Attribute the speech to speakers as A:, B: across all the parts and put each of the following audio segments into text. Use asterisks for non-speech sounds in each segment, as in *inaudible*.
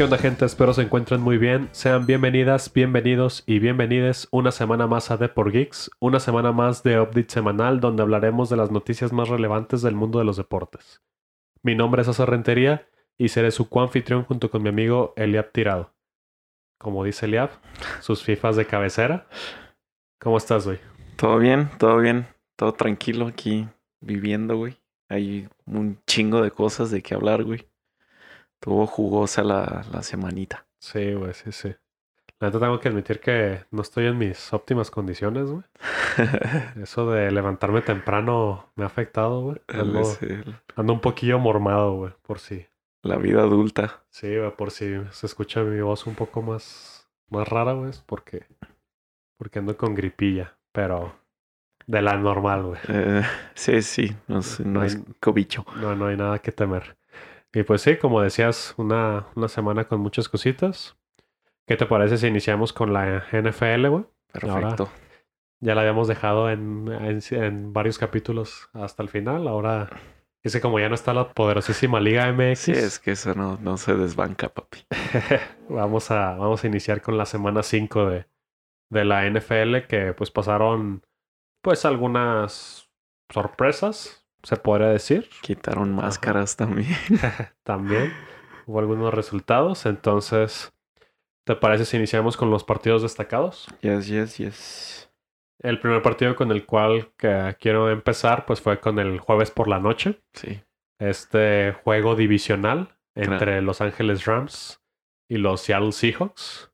A: ¿Qué onda gente? Espero se encuentren muy bien. Sean bienvenidas, bienvenidos y bienvenides una semana más a The por Geeks, una semana más de update semanal donde hablaremos de las noticias más relevantes del mundo de los deportes. Mi nombre es Asa Rentería y seré su coanfitrión junto con mi amigo Eliab Tirado. Como dice Eliab, sus fifas de cabecera. ¿Cómo estás, güey?
B: Todo bien, todo bien, todo tranquilo aquí viviendo, güey. Hay un chingo de cosas de qué hablar, güey. Tuvo jugosa la, la semanita.
A: Sí, güey, sí, sí. La neta tengo que admitir que no estoy en mis óptimas condiciones, güey. *laughs* Eso de levantarme temprano me ha afectado, güey. Ando, ando un poquillo mormado, güey, por si.
B: la vida adulta.
A: Sí, güey, por si se escucha mi voz un poco más, más rara, güey, porque, porque ando con gripilla, pero de la normal, güey.
B: Eh, sí, sí, no, es- no es cobicho.
A: No, no hay nada que temer. Y pues sí, como decías, una, una semana con muchas cositas. ¿Qué te parece si iniciamos con la NFL, güey?
B: Perfecto.
A: Ya la habíamos dejado en, en, en varios capítulos hasta el final. Ahora, dice como ya no está la poderosísima Liga MX,
B: Sí, es que eso no, no se desbanca, papi. *laughs*
A: vamos, a, vamos a iniciar con la semana 5 de, de la NFL, que pues pasaron pues algunas sorpresas, se podría decir.
B: Quitaron máscaras también. *laughs*
A: También hubo algunos resultados. Entonces, ¿te parece si iniciamos con los partidos destacados?
B: Yes, yes, yes.
A: El primer partido con el cual que quiero empezar, pues fue con el jueves por la noche.
B: Sí.
A: Este juego divisional
B: Claro.
A: entre Los Ángeles Rams y los Seattle Seahawks.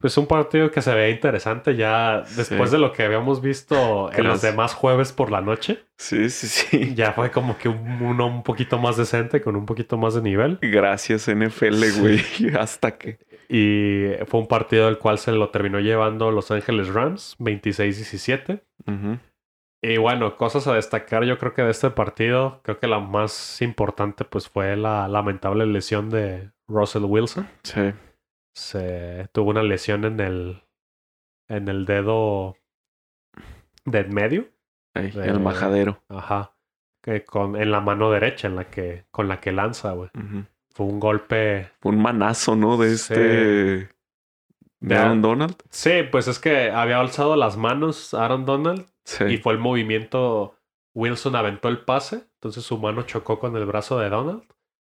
A: Pues un partido que se veía interesante ya después
B: Sí.
A: de lo que habíamos visto en los
B: los-
A: demás jueves por la noche.
B: Sí, sí, sí.
A: Ya fue como que un- uno un poquito más decente, con un poquito más de nivel.
B: Gracias, NFL,
A: Sí.
B: güey. *laughs* Hasta que.
A: Y fue un partido del cual se lo terminó llevando Los Ángeles Rams, 26-17.
B: Ujú.
A: Y bueno, cosas a destacar yo creo que de este partido, creo que la más importante pues fue la lamentable lesión de Russell Wilson.
B: Sí.
A: Se tuvo una lesión en el, en el dedo de en medio.
B: Ey,
A: De-
B: El majadero.
A: Ajá. Que con, en la mano derecha, en la que, con la que lanza, güey. Fue un golpe
B: Fue un manazo, ¿no? De
A: Sí.
B: este. De. Aaron Donald.
A: Sí, pues es que había alzado las manos Aaron Donald
B: Sí.
A: y fue el movimiento. Wilson aventó el pase, entonces su mano chocó con el brazo de Donald.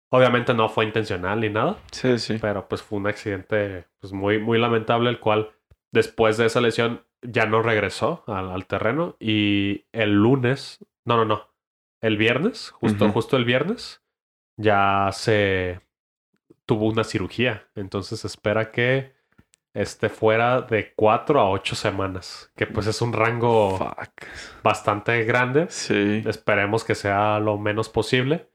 A: Obviamente no fue intencional ni nada,
B: Sí, sí.
A: pero pues fue un accidente pues muy, muy lamentable, el cual después de esa lesión ya no regresó al, al terreno y el lunes, no, no, no, el viernes, justo, justo el viernes, ya se tuvo una cirugía, entonces espera que esté fuera de cuatro a ocho semanas, que pues es un rango
B: Fuck.
A: bastante grande.
B: Sí.
A: Esperemos que sea lo menos posible.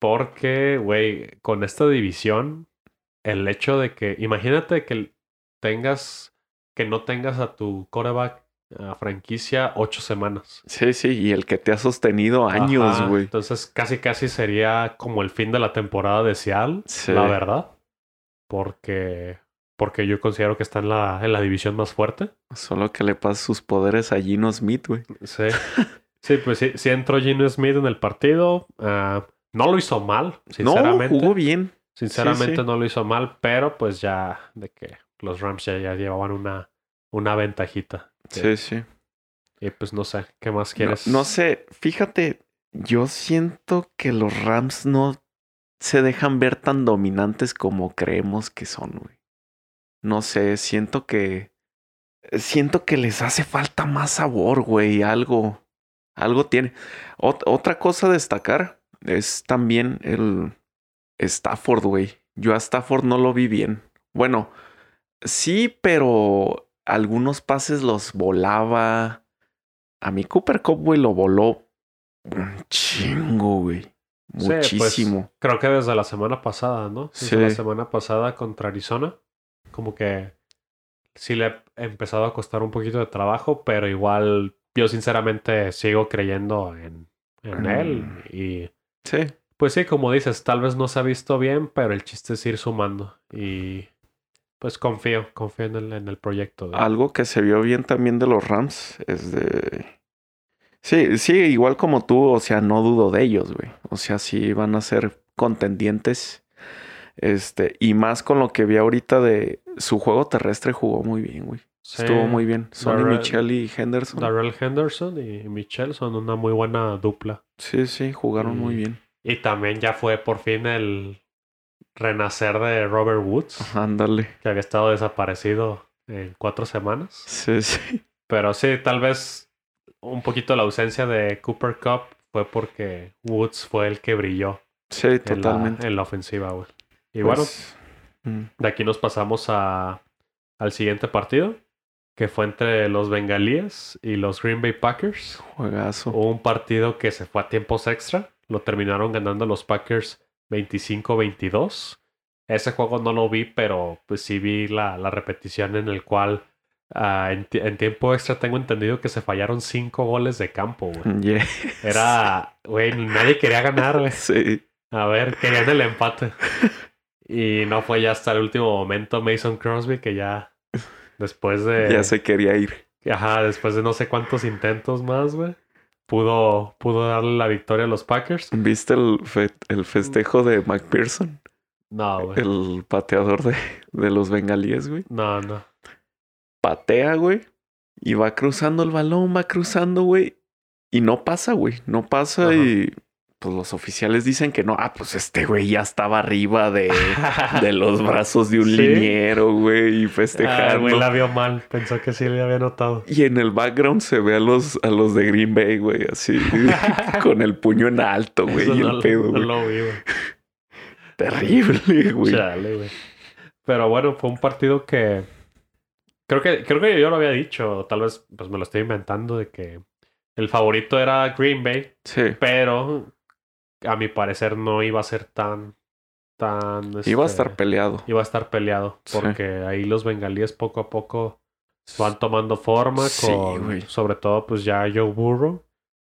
A: Porque, güey, con esta división, el hecho de que, imagínate que tengas, que no tengas a tu coreback a franquicia ocho semanas.
B: Sí, sí. Y el que te ha sostenido años, güey.
A: Entonces, casi, casi sería como el fin de la temporada de Seattle,
B: Sí.
A: la verdad. Porque, porque yo considero que está en la, en la división más fuerte.
B: Solo que le pasa sus poderes a Gino Smith, güey.
A: Sí. Sí, pues sí, sí entró Gino Smith en el partido. ah, no lo hizo mal,
B: No,
A: sinceramente.
B: jugó bien.
A: Sinceramente
B: Sí, sí.
A: no lo hizo mal, pero pues ya de que los Rams ya, ya llevaban una, una ventajita.
B: Sí, sí.
A: Y pues no sé, ¿qué más
B: No,
A: quieres?
B: no sé, fíjate, yo siento que los Rams no se dejan ver tan dominantes como creemos que son, güey. No sé, siento que siento que les hace falta más sabor, güey, algo algo tiene. Ot- otra cosa a destacar es también el Stafford, güey. Yo a Stafford no lo vi bien. Bueno, sí, pero algunos pases los volaba. A mi Cooper Cup, güey, lo voló un chingo, güey.
A: Sí, pues,
B: Muchísimo.
A: creo que desde la semana pasada, ¿no? Desde
B: Sí.
A: la semana pasada contra Arizona. Como que sí le ha empezado a costar un poquito de trabajo, pero igual yo sinceramente sigo creyendo en, en
B: Mm.
A: él. Y
B: Sí.
A: pues sí, como dices, tal vez no se ha visto bien, pero el chiste es ir sumando. Y pues confío, confío en el, en el proyecto. de-
B: Algo que se vio bien también de los Rams es de. Sí, sí, igual como tú, o sea, no dudo de ellos, güey. O sea, sí van a ser contendientes. Este, y más con lo que vi ahorita de su juego terrestre jugó muy bien, güey.
A: Sí,
B: Estuvo muy bien. Sonny
A: Darrell-
B: Michel y Henderson.
A: Darrell Henderson y Michelle son una muy buena dupla.
B: Sí, sí, jugaron
A: Y-
B: muy bien.
A: Y también ya fue por fin el renacer de Robert Woods,
B: Ándale.
A: que había estado desaparecido en cuatro semanas.
B: Sí, sí. *laughs*
A: Pero sí, tal vez un poquito la ausencia de Cooper Cup fue porque Woods fue el que brilló
B: Sí,
A: en la,
B: totalmente.
A: en la ofensiva, güey. Y bueno,
B: Pues, mm,
A: de aquí nos pasamos a, al siguiente partido, que fue entre los Bengalíes y los Green Bay Packers.
B: juegazo.
A: Hubo un partido que se fue a tiempos extra. Lo terminaron ganando los Packers 25-22. Ese juego no lo vi, pero pues sí vi la, la repetición en el cual ah, en, ti- en tiempo extra tengo entendido que se fallaron cinco goles de campo, güey. *laughs* Era, güey, nadie quería ganar, güey.
B: Sí.
A: A ver, querían el empate. *laughs* Y no fue ya hasta el último momento Mason Crosby que ya después de...
B: Ya se quería ir.
A: Ajá, después de no sé cuántos intentos más, güey. Pudo, pudo darle la victoria a los Packers.
B: ¿Viste el, fe- el festejo de McPherson?
A: No, güey.
B: El pateador de, de los bengalíes, güey.
A: No, no.
B: Patea, güey. Y va cruzando el balón, va cruzando, güey. Y no pasa, güey. No pasa
A: Ajá.
B: y pues los oficiales dicen que no. Ah, pues este güey ya estaba arriba de, *laughs* de los brazos de un
A: ¿Sí?
B: liniero, güey. Y
A: Ah,
B: festejando.
A: güey, la vio mal. Pensó que sí le había notado.
B: Y en el background se ve a los, a los de Green Bay, güey, así, *laughs* con el puño en alto, güey, y el pedo,
A: no lo vi, güey.
B: Terrible, güey.
A: Chale, güey. Pero bueno, fue un partido que. Creo que, creo que yo lo había dicho. Tal vez pues me lo estoy inventando de que el favorito era Green Bay.
B: Sí.
A: Pero a mi parecer no iba a ser tan. tan
B: Iba a
A: este,
B: estar peleado.
A: iba a estar peleado.
B: Sí.
A: Porque ahí los bengalíes poco a poco van tomando forma.
B: Sí,
A: con,
B: güey.
A: sobre todo, pues ya Joe Burrow.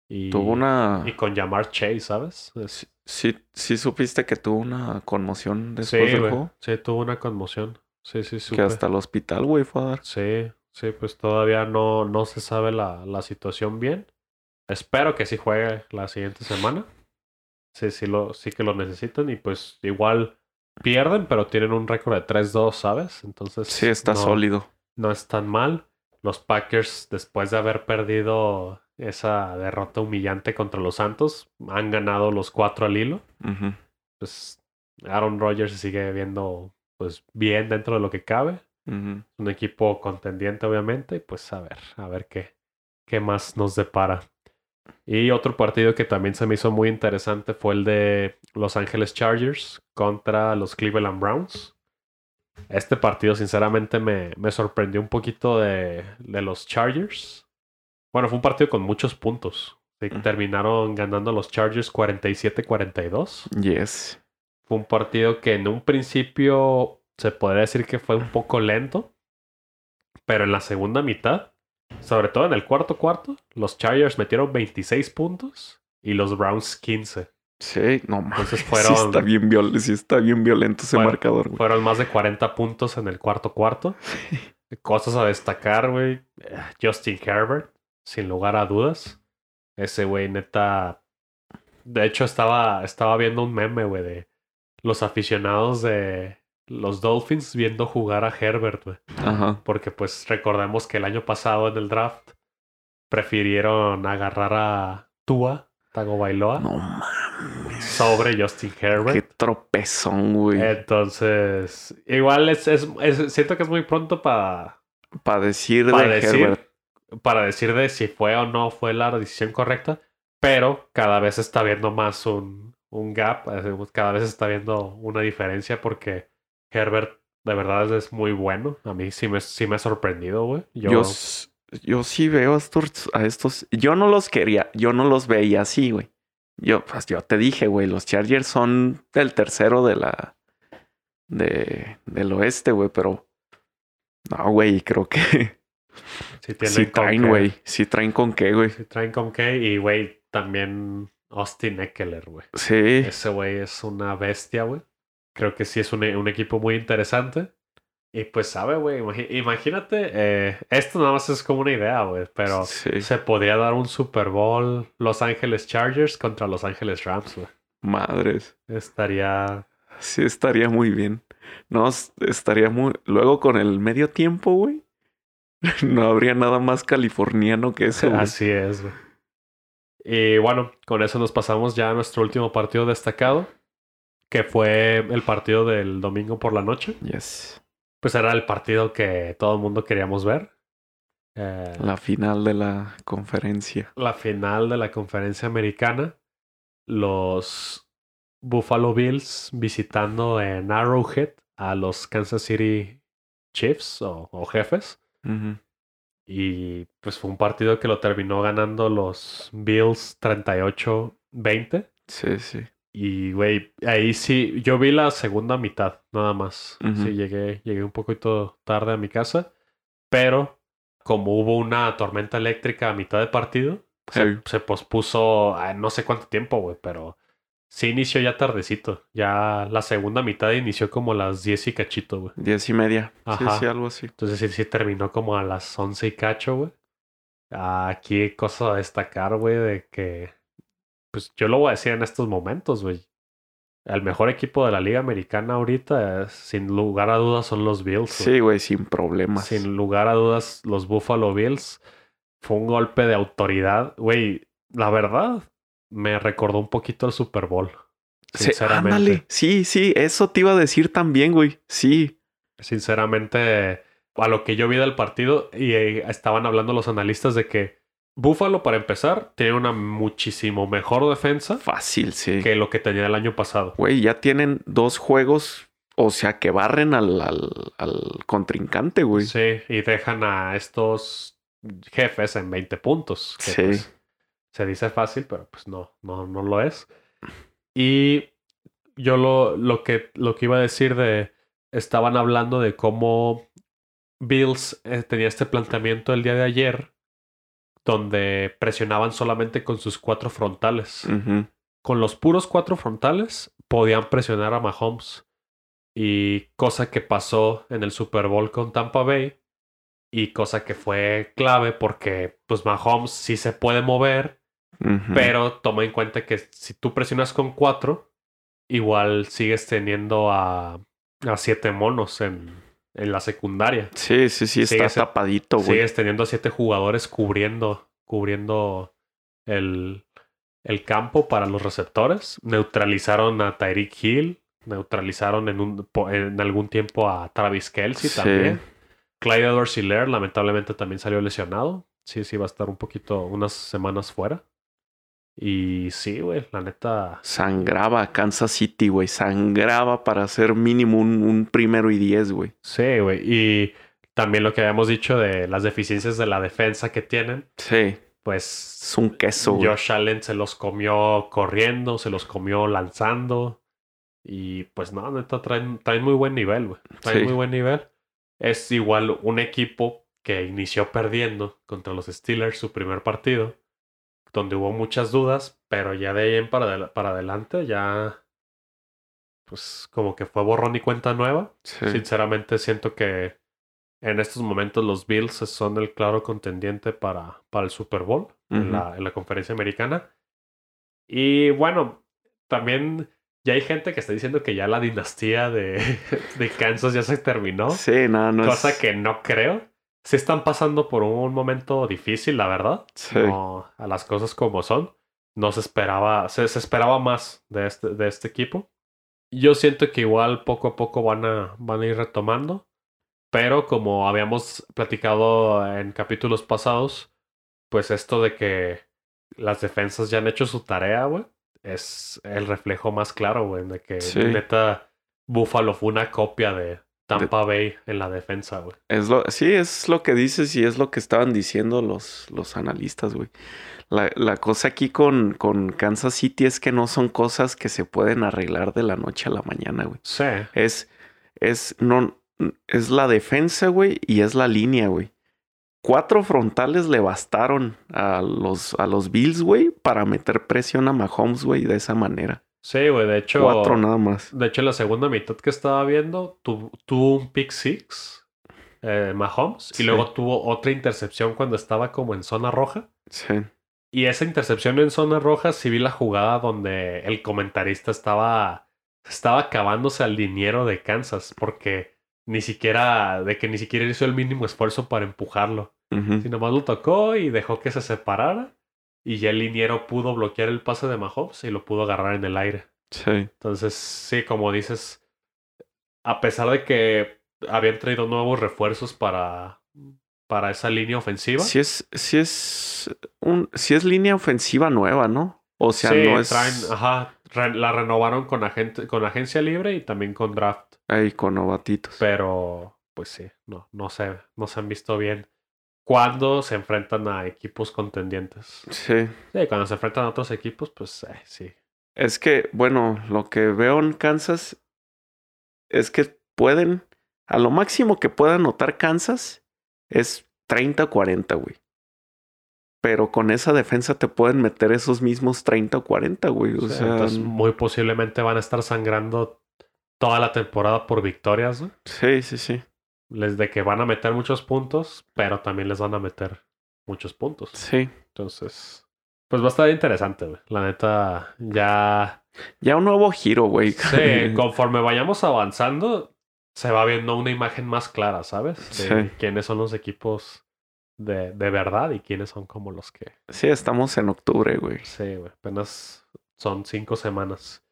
A: Y,
B: Tuvo una...
A: y con Jamar Chase, ¿sabes? Es-
B: Sí, sí supiste que tuvo una conmoción
A: sí,
B: después del
A: güey.
B: juego.
A: Sí, tuvo una conmoción. Sí, sí,
B: Que
A: supe.
B: hasta el hospital, güey, fue a dar.
A: Sí, sí, pues todavía no, no se sabe la, la situación bien. Espero que sí juegue la siguiente semana. Sí, sí, lo, sí que lo necesitan y pues igual pierden, pero tienen un récord de 3-2, ¿sabes? Entonces
B: Sí, está
A: no,
B: sólido.
A: no es tan mal. Los Packers, después de haber perdido esa derrota humillante contra los Santos, han ganado los cuatro al hilo. Pues Aaron Rodgers se sigue viendo pues bien dentro de lo que cabe
B: Ujú.
A: un equipo contendiente, obviamente, y pues a ver, a ver qué, qué más nos depara. Y otro partido que también se me hizo muy interesante fue el de Los Ángeles Chargers contra los Cleveland Browns. Este partido, sinceramente, me, me sorprendió un poquito de, de los Chargers. Bueno, fue un partido con muchos puntos. Sí. Terminaron ganando los Chargers 47-42
B: Yes.
A: fue un partido que en un principio se podría decir que fue un poco lento, pero en la segunda mitad, sobre todo en el cuarto cuarto, los Chargers metieron 26 puntos y los Browns 15.
B: Sí, no mames.
A: Entonces *laughs*
B: Sí
A: fueron,
B: está bien, viol sí está bien violento ese marcador, güey.
A: fueron más de 40 puntos en el cuarto cuarto. *laughs* Cosas a destacar, güey. Justin Herbert, sin lugar a dudas. Ese güey, neta. De hecho, estaba, estaba viendo un meme, güey, de los aficionados de los Dolphins viendo jugar a Herbert, güey.
B: Ajá.
A: Porque, pues, recordemos que el año pasado en el draft prefirieron agarrar a Tua, Tagovailoa,
B: No mames.
A: sobre Justin Herbert.
B: Qué tropezón, güey.
A: Entonces, igual es, es, es- siento que es muy pronto para,
B: Para decir de
A: decir,
B: Herbert.
A: para decir de si fue o no fue la decisión correcta, pero cada vez está viendo más un, un gap, eh, cada vez está viendo una diferencia porque Herbert de verdad es muy bueno. A mí sí me, sí me ha sorprendido, güey. Yo,
B: Yo, sí veo a estos, a estos. Yo no los quería, yo no los veía así, güey. Yo, pues yo te dije, güey, los Chargers son el tercero de la. de, del oeste, güey, pero. No, güey, creo que
A: sí
B: sí traen, güey. Sí traen con qué, güey.
A: Sí traen con qué. Y, güey, también Austin Eckler, güey.
B: Sí.
A: Ese güey es una bestia, güey. Creo que sí es un, un equipo muy interesante. Y pues, sabe, güey, imagínate, eh, esto nada más es como una idea, güey, pero
B: Sí.
A: se podría dar un Super Bowl Los Ángeles Chargers contra Los Ángeles Rams, güey.
B: Madres.
A: Estaría,
B: Sí, estaría muy bien. No, estaría muy. Luego con el medio tiempo, güey. *laughs* No habría nada más californiano que eso.
A: Así es, güey. Y bueno, con eso nos pasamos ya a nuestro último partido destacado, que fue el partido del domingo por la noche.
B: Yes.
A: Pues era el partido que todo el mundo queríamos ver.
B: Eh, la final de la conferencia.
A: La final de la conferencia americana. Los Buffalo Bills visitando en Arrowhead a los Kansas City Chiefs o, jefes. Y pues fue un partido que lo terminó ganando los Bills 38-20.
B: Sí, sí.
A: Y, güey, ahí sí, yo vi la segunda mitad, nada más. Sí, llegué, llegué un poquito tarde a mi casa. Pero como hubo una tormenta eléctrica a mitad de partido, se, se, pospuso no sé cuánto tiempo, güey, pero Sí, inició ya tardecito. Ya la segunda mitad inició como a las 10 y cachito, güey.
B: 10 y media. Sí, sí, algo así.
A: Entonces sí, sí terminó como a las 11 y cacho, güey. Aquí cosa a destacar, güey, de que... Pues yo lo voy a decir en estos momentos, güey. El mejor equipo de la Liga Americana ahorita, sin lugar a dudas, son los Bills.
B: Sí, güey, sin problemas.
A: Sin lugar a dudas, los Buffalo Bills. Fue un golpe de autoridad. Güey, la verdad, me recordó un poquito el Super Bowl.
B: Sinceramente. Sí, sí, eso te iba a decir también, güey. Sí.
A: Sinceramente, a lo que yo vi del partido, y eh, estaban hablando los analistas de que Buffalo, para empezar, tiene una muchísimo mejor defensa.
B: Fácil, sí.
A: Que lo que tenía el año pasado.
B: Güey, ya tienen dos juegos, o sea, que barren al, al, contrincante, güey.
A: Sí, y dejan a estos jefes en 20 puntos.
B: sí.
A: Pues, se dice fácil, pero pues no, no, no lo es. Y yo lo, lo, que, lo que iba a decir de, estaban hablando de cómo Bills eh, tenía este planteamiento el día de ayer, donde presionaban solamente con sus cuatro frontales. Con los puros cuatro frontales podían presionar a Mahomes. Y cosa que pasó en el Super Bowl con Tampa Bay. Y cosa que fue clave porque pues Mahomes sí se puede mover pero toma en cuenta que si tú presionas con cuatro, igual sigues teniendo a, a siete monos en, en la secundaria.
B: Sí, sí, sí, está tapadito, güey.
A: Sigues teniendo a siete jugadores cubriendo, cubriendo el, el campo para los receptores. Neutralizaron a Tyreek Hill. Neutralizaron en, un, en algún tiempo a Travis Kelsey también. Clyde edwards lamentablemente también salió lesionado. Sí, sí, va a estar un poquito, unas semanas fuera. Y sí, güey, la neta.
B: Sangraba Kansas City, güey. Sangraba para hacer mínimo un, primero y diez, güey.
A: Sí, güey. Y también lo que habíamos dicho de las deficiencias de la defensa que tienen.
B: Sí.
A: Pues.
B: Es un queso,
A: güey. Josh Allen se los comió corriendo, se los comió lanzando. Y pues no, neta, traen, traen muy buen nivel, güey. Traen muy buen nivel. Es igual un equipo que inició perdiendo contra los Steelers su primer partido donde hubo muchas dudas, pero ya de ahí en para, para adelante ya pues como que fue borrón y cuenta nueva. Sinceramente siento que en estos momentos los Bills son el claro contendiente para, para el Super Bowl en, la, en la conferencia americana. Y bueno, también ya hay gente que está diciendo que ya la dinastía de, *laughs* de Kansas ya se terminó.
B: Sí, no, no
A: Cosa que no creo sí están pasando por un momento difícil, la verdad.
B: Sí.
A: a las cosas como son. No se esperaba, se, esperaba más de este, de este equipo. Yo siento que igual poco a poco van a, van a ir retomando. Pero como habíamos platicado en capítulos pasados, pues esto de que las defensas ya han hecho su tarea, güey, es el reflejo más claro, güey, de que neta Buffalo fue una copia de, Tampa Bay en la defensa, güey.
B: Es lo, sí, es lo que dices y es lo que estaban diciendo los, los analistas, güey. La, la, cosa aquí con, con Kansas City es que no son cosas que se pueden arreglar de la noche a la mañana, güey.
A: Sí.
B: Es, es, no, es la defensa, güey, y es la línea, güey. Cuatro frontales le bastaron a los, a los Bills, güey, para meter presión a Mahomes, güey, de esa manera.
A: Sí, güey, de hecho.
B: Cuatro nada más.
A: De hecho, la segunda mitad que estaba viendo, tuvo un pick six, eh, Mahomes, y luego tuvo otra intercepción cuando estaba como en zona roja.
B: Sí.
A: Y esa intercepción en zona roja, sí vi la jugada donde el comentarista estaba estaba acabándose al dinero de Kansas porque ni siquiera, de que ni siquiera hizo el mínimo esfuerzo para empujarlo.
B: Ujú.
A: Si nomás lo tocó y dejó que se separara. Y ya el liniero pudo bloquear el pase de Mahomes y lo pudo agarrar en el aire.
B: Sí.
A: Entonces, sí, como dices, a pesar de que habían traído nuevos refuerzos para, para esa línea ofensiva.
B: Sí es, sí es un, sí es línea ofensiva nueva, ¿no? O sea,
A: sí,
B: no es
A: traen- ajá, re- la renovaron con, agente, con agencia libre y también con draft.
B: ahí con novatitos.
A: Pero, pues sí, no, no sé, no se han visto bien cuando se enfrentan a equipos contendientes.
B: Sí.
A: Sí, cuando se enfrentan a otros equipos, pues eh, sí.
B: Es que, bueno, lo que veo en Kansas es que pueden, a lo máximo que pueda anotar Kansas es 30 o 40, güey. Pero con esa defensa te pueden meter esos mismos 30 o 40, güey. O
A: Sí,
B: sea,
A: entonces muy posiblemente van a estar sangrando toda la temporada por victorias, ¿no?
B: sí, sí, sí.
A: Les de que van a meter muchos puntos, pero también les van a meter muchos puntos.
B: Sí.
A: Entonces, pues va a estar interesante, güey. La neta, ya.
B: Ya un nuevo giro, güey.
A: Sí, conforme vayamos avanzando, se va viendo una imagen más clara, ¿sabes? De
B: Sí.
A: quiénes son los equipos de, de verdad y quiénes son como los que.
B: Sí, estamos en octubre, güey.
A: Sí, güey. Apenas son cinco semanas.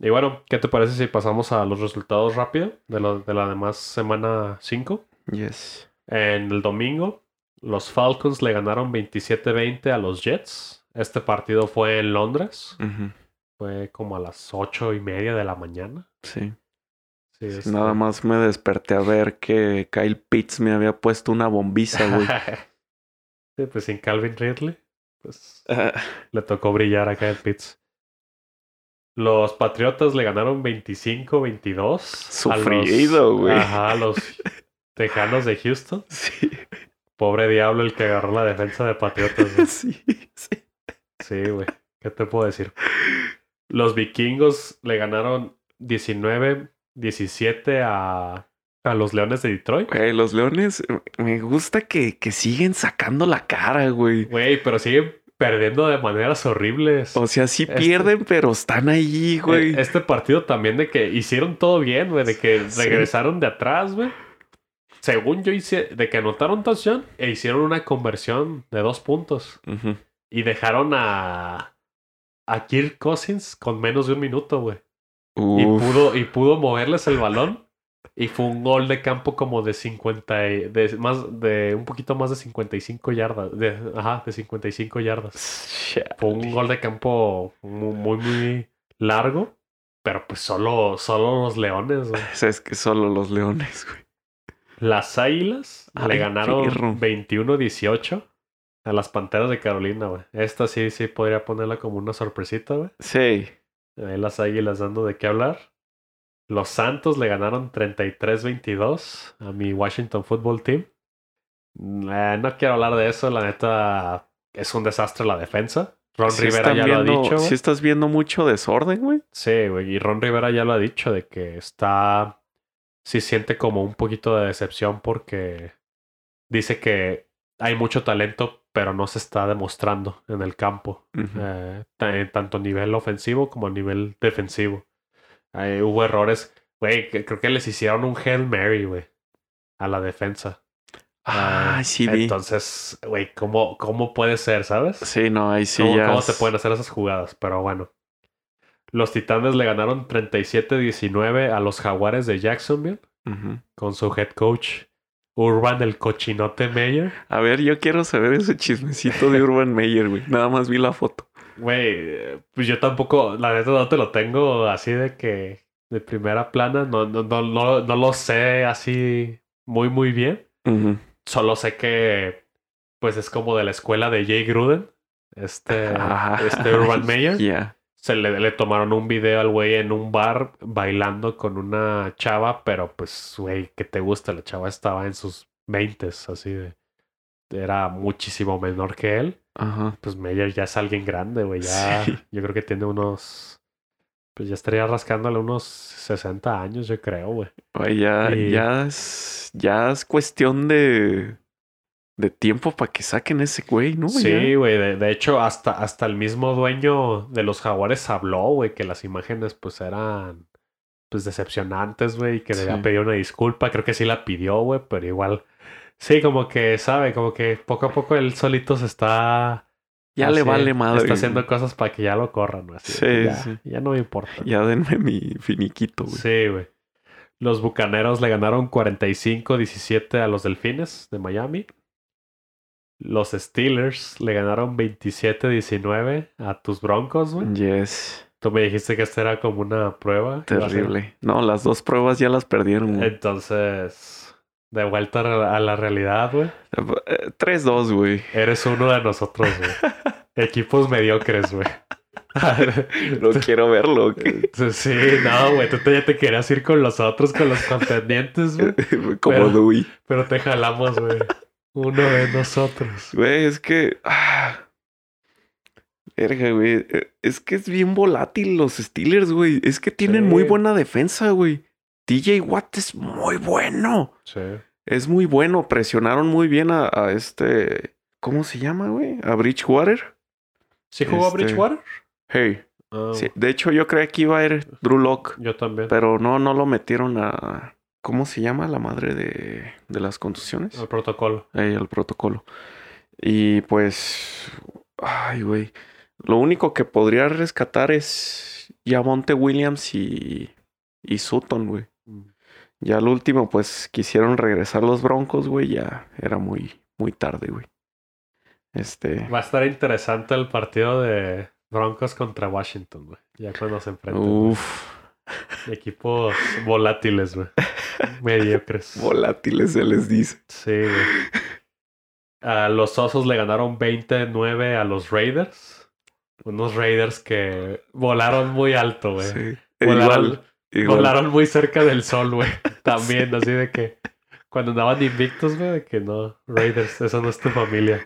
A: Y bueno, ¿qué te parece si pasamos a los resultados rápido de, lo- de la demás semana 5?
B: Yes.
A: En el domingo, los Falcons le ganaron 27-20 a los Jets. Este partido fue en Londres. Fue como a las ocho y media de la mañana.
B: Sí.
A: Sí,
B: Sí,
A: este-
B: Nada más me desperté a ver que Kyle Pitts me había puesto una bombiza, güey. *laughs*
A: sí, pues sin Calvin Ridley, pues
B: Ah,
A: le tocó brillar a Kyle Pitts. Los Patriotas le ganaron 25-22. a los-
B: Sufrido, güey.
A: Ajá, a los Tejanos de Houston. *laughs*
B: sí,
A: Pobre diablo el que agarró la defensa de Patriotas. güey. *laughs*
B: sí, sí.
A: Sí, güey. ¿Qué te puedo decir? Los vikingos le ganaron 19-17 a, a los Leones de Detroit.
B: Güey, los leones, me gusta que, que siguen sacando la cara, güey.
A: Güey, pero siguen perdiendo de maneras horribles.
B: O sea, sí
A: Este-
B: pierden, pero están ahí, güey.
A: Eh, Este partido también de que hicieron todo bien, güey, de que
B: Sí.
A: regresaron de atrás, güey. Según yo hice, de que anotaron touchdown e hicieron una conversión de dos puntos. Y dejaron a, a Kirk Cousins con menos de un minuto, güey. Y pudo, y pudo moverles el balón. Y fue un gol de campo como de 50, y- de más, de un poquito más de 55 yardas. De, ajá, de 55 yardas.
B: shit.
A: Fue un gol de campo muy, muy, muy largo. Pero pues solo, solo los leones, güey. *laughs*
B: Es que solo los leones, güey.
A: Las águilas le ganaron
B: perro.
A: 21-18 a las panteras de Carolina, güey. Esta sí, sí podría ponerla como una sorpresita, güey.
B: Sí.
A: Ahí las águilas dando de qué hablar. Los Santos le ganaron 33-22 a mi Washington Football Team. Eh, no quiero hablar de eso, la neta es un desastre la defensa. Ron
B: Sí
A: Rivera ya lo ha dicho. güey.
B: Sí estás viendo mucho desorden, güey.
A: Sí, güey. Y Ron Rivera ya lo ha dicho de que está. Sí siente como un poquito de decepción porque dice que hay mucho talento, pero no se está demostrando en el campo.
B: Ujú.
A: eh, ta- en tanto a nivel ofensivo como a nivel defensivo. Ahí hubo errores. Güey, creo que les hicieron un Hail Mary, güey. A la defensa.
B: Ah,
A: Ah,
B: sí vi.
A: Entonces, güey, ¿cómo, ¿cómo puede ser, sabes?
B: Sí, no, ahí sí
A: ¿Cómo,
B: ya.
A: cómo te pueden hacer esas jugadas? Pero bueno. Los Titanes le ganaron 37-19 a los Jaguares de Jacksonville con su head coach Urban el Cochinote Meyer.
B: A ver, yo quiero saber ese chismecito de *laughs* Urban Meyer, güey. Nada más vi la foto.
A: Güey, pues yo tampoco, la neta no te lo tengo así de que de primera plana, no, no, no, no, no lo sé así muy, muy bien. Solo sé que pues es como de la escuela de Jay Gruden, este,
B: Ah,
A: este *laughs* Urban Meyer. Se le, le tomaron un video al güey en un bar bailando con una chava, pero pues, güey, ¿qué te gusta? La chava estaba en sus veintes, así de... Era muchísimo menor que él.
B: Ajá.
A: Pues Meyer ya es alguien grande, güey. Ya,
B: Sí. *laughs*
A: yo creo que tiene unos... Pues ya estaría rascándole unos 60 años, yo creo, güey.
B: Güey, ya,
A: Y-
B: ya es, ya es cuestión de, de tiempo para que saquen ese güey, ¿no?
A: Sí, güey. De, de hecho, hasta, hasta el mismo dueño de los jaguares habló, güey, que las imágenes pues eran pues decepcionantes, güey, y que
B: Sí.
A: debía pedir una disculpa. Creo que sí la pidió, güey, pero igual. Sí, como que sabe, como que poco a poco él solito se está.
B: Ya le vale madre.
A: Está haciendo cosas para que ya lo corran, así de
B: Sí,
A: ya,
B: sí.
A: ya no me importa.
B: Ya denme mi finiquito, güey.
A: Sí, güey. Los Bucaneros le ganaron 45-17 a los Delfines de Miami. Los Steelers le ganaron 27-19 a tus Broncos, güey.
B: Yes.
A: Tú me dijiste que esta era como una prueba.
B: Terrible. No, las dos pruebas ya las perdieron, güey.
A: Entonces, de vuelta a la- realidad, güey.
B: Eh, 3-2, güey.
A: Eres uno de nosotros, güey. *laughs* Equipos mediocres, güey. *laughs*
B: No quiero verlo. ¿qué?
A: sí, no, güey. Tú te- ya te querías ir con los otros, con los contendientes, güey. *laughs*
B: Como
A: Pero-
B: Dewey.
A: Pero te jalamos, güey. Uno de nosotros.
B: Güey, es que. Ah, verga, güey. Eh, Es que es bien volátil los Steelers, güey. Es que tienen
A: Sí.
B: muy buena defensa, güey. TJ Watt es muy bueno.
A: Sí.
B: Es muy bueno. Presionaron muy bien a, a este. ¿Cómo se llama, güey? A Bridgewater.
A: ¿Sí jugó
B: Este-
A: Bridgewater?
B: Hey.
A: Ah,
B: Sí, De hecho, yo creía que iba a ir Drew Lock.
A: Yo también.
B: Pero no, no lo metieron a. ¿Cómo se llama la madre de, de las contusiones?
A: El protocolo.
B: Ahí, al protocolo. Y pues. Ay, güey. Lo único que podría rescatar es Yamonte Williams y. Y Sutton, güey. Ya al último, pues quisieron regresar los Broncos, güey. Ya era muy, muy tarde, güey. Este.
A: Va a estar interesante el partido de Broncos contra Washington, güey. Ya cuando se enfrenten.
B: Uf.
A: Equipos volátiles, güey. Mediocres. *laughs*
B: Volátiles se les dice.
A: Sí, güey. A los Osos le ganaron 29 a los Raiders. Unos Raiders que volaron muy alto, güey.
B: Sí.
A: Volaron,
B: Igual. Igual.
A: volaron muy cerca del sol, güey. *laughs* También, así de que cuando andaban invictos, güey, de que no, Raiders, esa no es tu familia.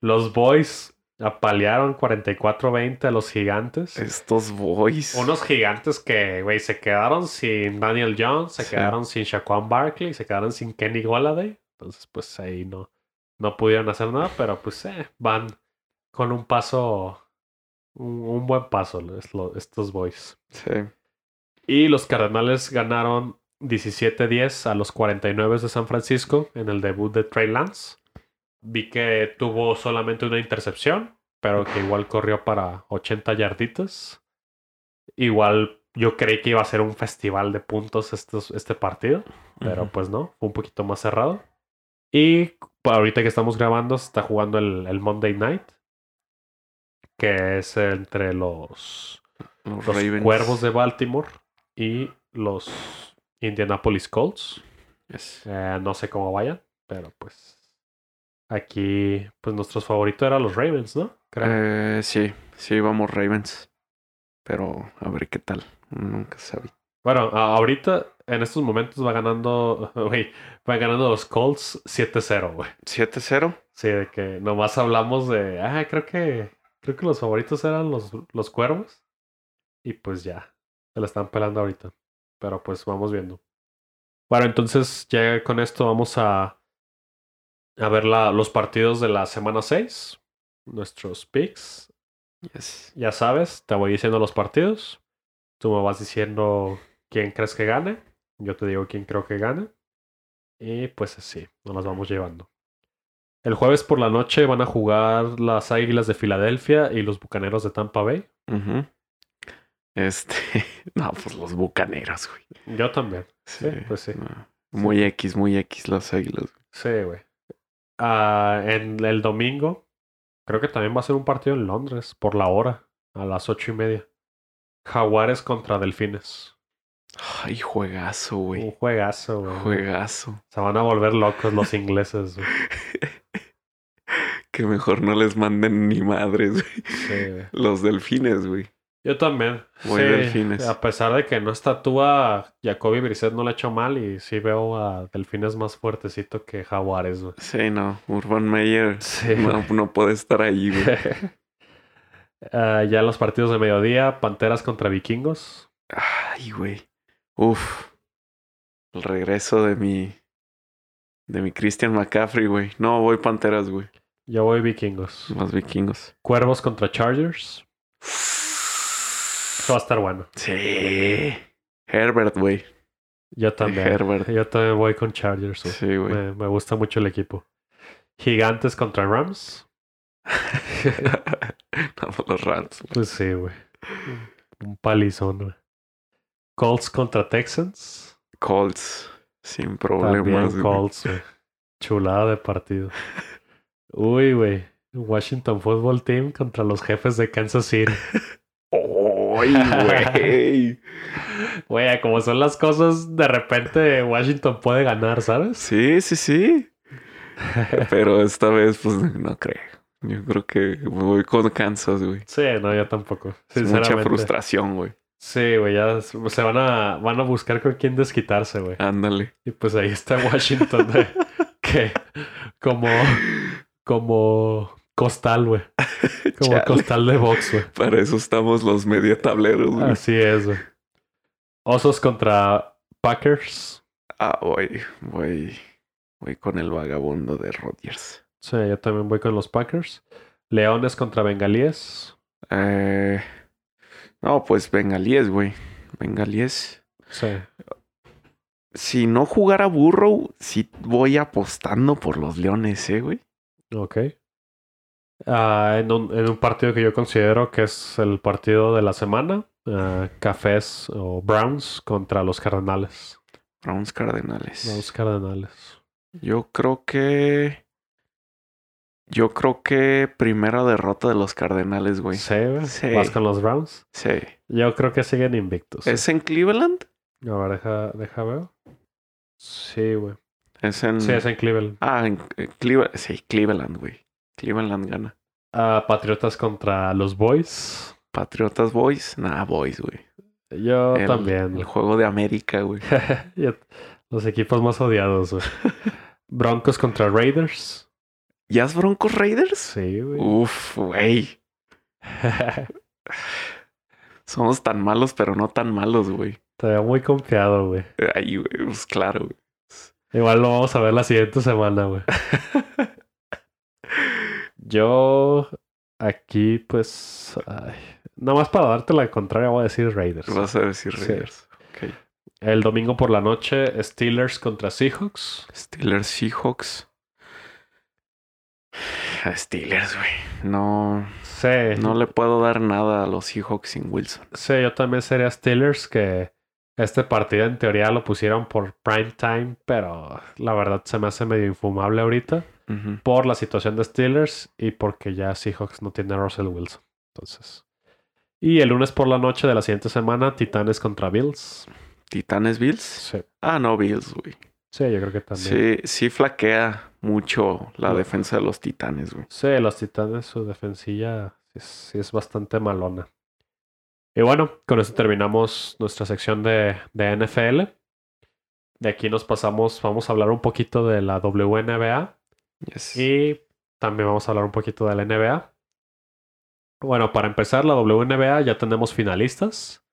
A: Los Boys apalearon 44-20 a los gigantes.
B: Estos boys.
A: Unos gigantes que, güey, se quedaron sin Daniel Jones, se
B: Sí.
A: quedaron sin Shaquan Barkley, se quedaron sin Kenny Golladay. Entonces, pues ahí no, no pudieron hacer nada, pero pues eh, van con un paso, un, un buen paso los- los- estos boys.
B: Sí.
A: Y los Cardenales ganaron 17-10 a los 49 de San Francisco en el debut de Trey Lance. Vi que tuvo solamente una intercepción, pero que igual corrió para 80 yarditas. Igual yo creí que iba a ser un festival de puntos estos, este partido, pero pues no, fue un poquito más cerrado. Y ahorita que estamos grabando, se está jugando el, el Monday Night, que es entre los
B: Los.
A: Cuervos de Baltimore y los Indianapolis Colts.
B: Yes.
A: Eh, no sé cómo vayan, pero pues aquí pues nuestros favoritos eran los Ravens, ¿no? Creo.
B: Eh, sí, sí, vamos Ravens. Pero a ver qué tal. Nunca sabe.
A: Bueno, ahorita en estos momentos va ganando, *laughs* güey, va ganando los Colts 7-0, güey.
B: 7-0.
A: Sí, de que nomás hablamos de, ah, creo que creo que los favoritos eran los, los Cuervos y pues ya, se la están pelando ahorita. Pero pues vamos viendo. Bueno, entonces ya con esto vamos a a ver la- los partidos de la semana 6, nuestros picks.
B: Yes.
A: Ya sabes, te voy diciendo los partidos. Tú me vas diciendo quién crees que gane. Yo te digo quién creo que gane. Y pues así, nos las vamos llevando. El jueves por la noche van a jugar las Águilas de Filadelfia y los Bucaneros de Tampa Bay.
B: Ujú. Este. *laughs* No, pues los bucaneros, güey.
A: Yo también. Sí, pues sí.
B: no. Muy X, muy X las águilas. güey.
A: Sí, güey. Ah, en el domingo, creo que también va a ser un partido en Londres por la hora, a las ocho y media. Jaguares contra Delfines.
B: Ay, juegazo,
A: Un
B: güey.
A: juegazo, güey.
B: Juegazo.
A: Se van a volver locos los ingleses, güey. *laughs*
B: Que mejor no les manden ni madres, güey.
A: Sí, güey.
B: Los delfines, güey.
A: Yo también.
B: Voy
A: Sí,
B: Delfines.
A: A pesar de que no está Tua, Jacoby Brissett no le ha hecho mal y sí veo a Delfines más fuertecito que Jaguares, güey.
B: Sí, no. Urban Meyer
A: Sí.
B: no, no puede estar ahí, güey. *laughs*
A: Ah, ya en los partidos de mediodía, Panteras contra Vikingos.
B: Ay, güey. Uf. El regreso de mi. De mi Christian McCaffrey, güey. No, voy Panteras, güey.
A: Yo voy Vikingos.
B: Los vikingos.
A: Cuervos contra Chargers. *laughs* Eso va a estar bueno.
B: Sí. Herbert, güey.
A: Yo también.
B: Herbert.
A: Yo también voy con Chargers.
B: Sí, güey.
A: Me, me gusta mucho el equipo. Gigantes contra Rams. *laughs*
B: Vamos los Rams.
A: Pues sí, güey. Un palizón, güey. Colts contra Texans.
B: Colts. Sin
A: También
B: problemas. güey.
A: Colts, güey. Chulada de partido. Uy, güey. Washington Football Team contra los jefes de Kansas City. *laughs*
B: ¡Ay, güey! *laughs*
A: Güey, como son las cosas, de repente Washington puede ganar, ¿sabes?
B: Sí, sí, sí. Pero esta vez, pues no creo. Yo creo que me voy con Kansas, güey.
A: Sí, no, yo tampoco.
B: Es mucha
A: Sinceramente.
B: frustración, güey.
A: Sí, güey, ya se van a, van a buscar con quién desquitarse, güey.
B: Ándale.
A: Y pues ahí está Washington, güey. *laughs* que como, como costal, güey. *laughs* Como costal de box, güey.
B: Para eso estamos los media tableros, güey.
A: Así es, güey. Osos contra Packers.
B: Ah, voy, voy, voy con el vagabundo de Rodgers.
A: Sí, yo también voy con los Packers. Leones contra Bengalíes.
B: Eh, no, pues bengalíes, güey. Bengalíes.
A: Sí.
B: Si no jugara Burrow, sí voy apostando por los Leones, ¿eh, güey?
A: Ok. Ah, en, un, en un partido que yo considero que es el partido de la semana. ah, Cafés o Browns contra los Cardenales.
B: Browns Cardenales.
A: Los Cardenales.
B: Yo creo que. Yo creo que primera derrota de los Cardenales, güey.
A: Sí.
B: Sí.
A: ¿Vas con los Browns?
B: Sí.
A: Yo creo que siguen invictos.
B: ¿Es en Cleveland?
A: A ver, deja, deja ver. Sí, güey.
B: Es en.
A: Sí, es en Cleveland.
B: Ah, en eh, Cleveland. Sí, Cleveland, güey. Cleveland gana.
A: Ah, Patriotas contra los Boys.
B: Patriotas Boys. Nah, Boys, güey.
A: Yo
B: El-
A: también.
B: El juego de América, güey. *laughs*
A: Los equipos más odiados, güey. *laughs* Broncos contra Raiders.
B: ¿Ya es Broncos Raiders?
A: Sí, güey.
B: Uf, güey. *laughs* Somos tan malos, pero no tan malos, güey.
A: Te veo muy confiado, güey.
B: Ay, güey, pues claro, güey.
A: Igual lo vamos a ver la siguiente semana, güey. Yo aquí, pues, ay, nada más para darte la contraria, voy a decir Raiders.
B: Vas a decir
A: Sí.
B: Raiders.
A: El domingo por la noche, Steelers contra Seahawks.
B: Steelers, Seahawks. A Steelers, güey. No,
A: Sí,
B: no le puedo dar nada a los Seahawks sin Wilson.
A: sí, yo también sería Steelers que este partido en teoría lo pusieron por prime time, pero la verdad se me hace medio infumable ahorita Por la situación de Steelers y porque ya Seahawks no tiene a Russell Wilson. Entonces. Y el lunes por la noche de la siguiente semana, Titanes contra Bills.
B: ¿Titanes Bills?
A: Sí,
B: Ah, no, Bills, güey.
A: sí yo creo que también.
B: Sí, sí flaquea mucho la defensa de los Titanes, güey.
A: Sí, los Titanes, su defensilla sí es, es bastante malona. Y bueno, con eso terminamos nuestra sección de, de NFL. De aquí nos pasamos, vamos a hablar un poquito de la WNBA
B: Yes.
A: y también vamos a hablar un poquito de la NBA. Bueno, para empezar, la WNBA ya tenemos finalistas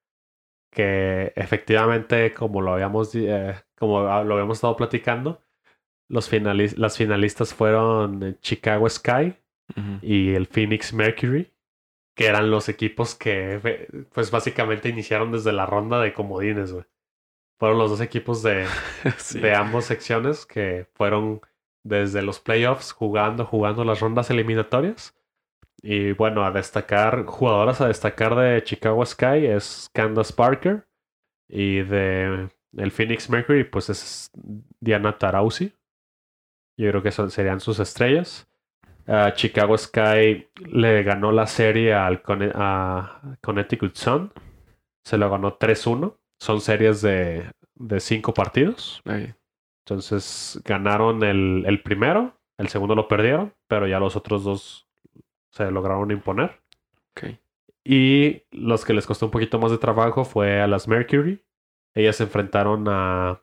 A: que efectivamente, como lo habíamos, eh, como lo habíamos estado platicando, los finalis- las finalistas fueron eh, Chicago Sky, y el Phoenix Mercury, que eran los equipos que ve- pues básicamente iniciaron desde la ronda de comodines, güey. Fueron los dos equipos de, *laughs*
B: Sí.
A: de ambas secciones que fueron desde los playoffs jugando, jugando las rondas eliminatorias. Y bueno, a destacar, jugadoras a destacar de Chicago Sky es Candace Parker y de el Phoenix Mercury pues es Diana Taurasi. Yo creo que son, serían sus estrellas. Chicago Sky le ganó la serie al a Connecticut Sun. Se lo ganó 3-1. Son series de, de cinco partidos.
B: Ay,
A: Entonces ganaron el, el primero, el segundo lo perdieron, pero ya los otros dos se lograron imponer.
B: ok.
A: Y los que les costó un poquito más de trabajo fue a las Mercury. Ellas se enfrentaron a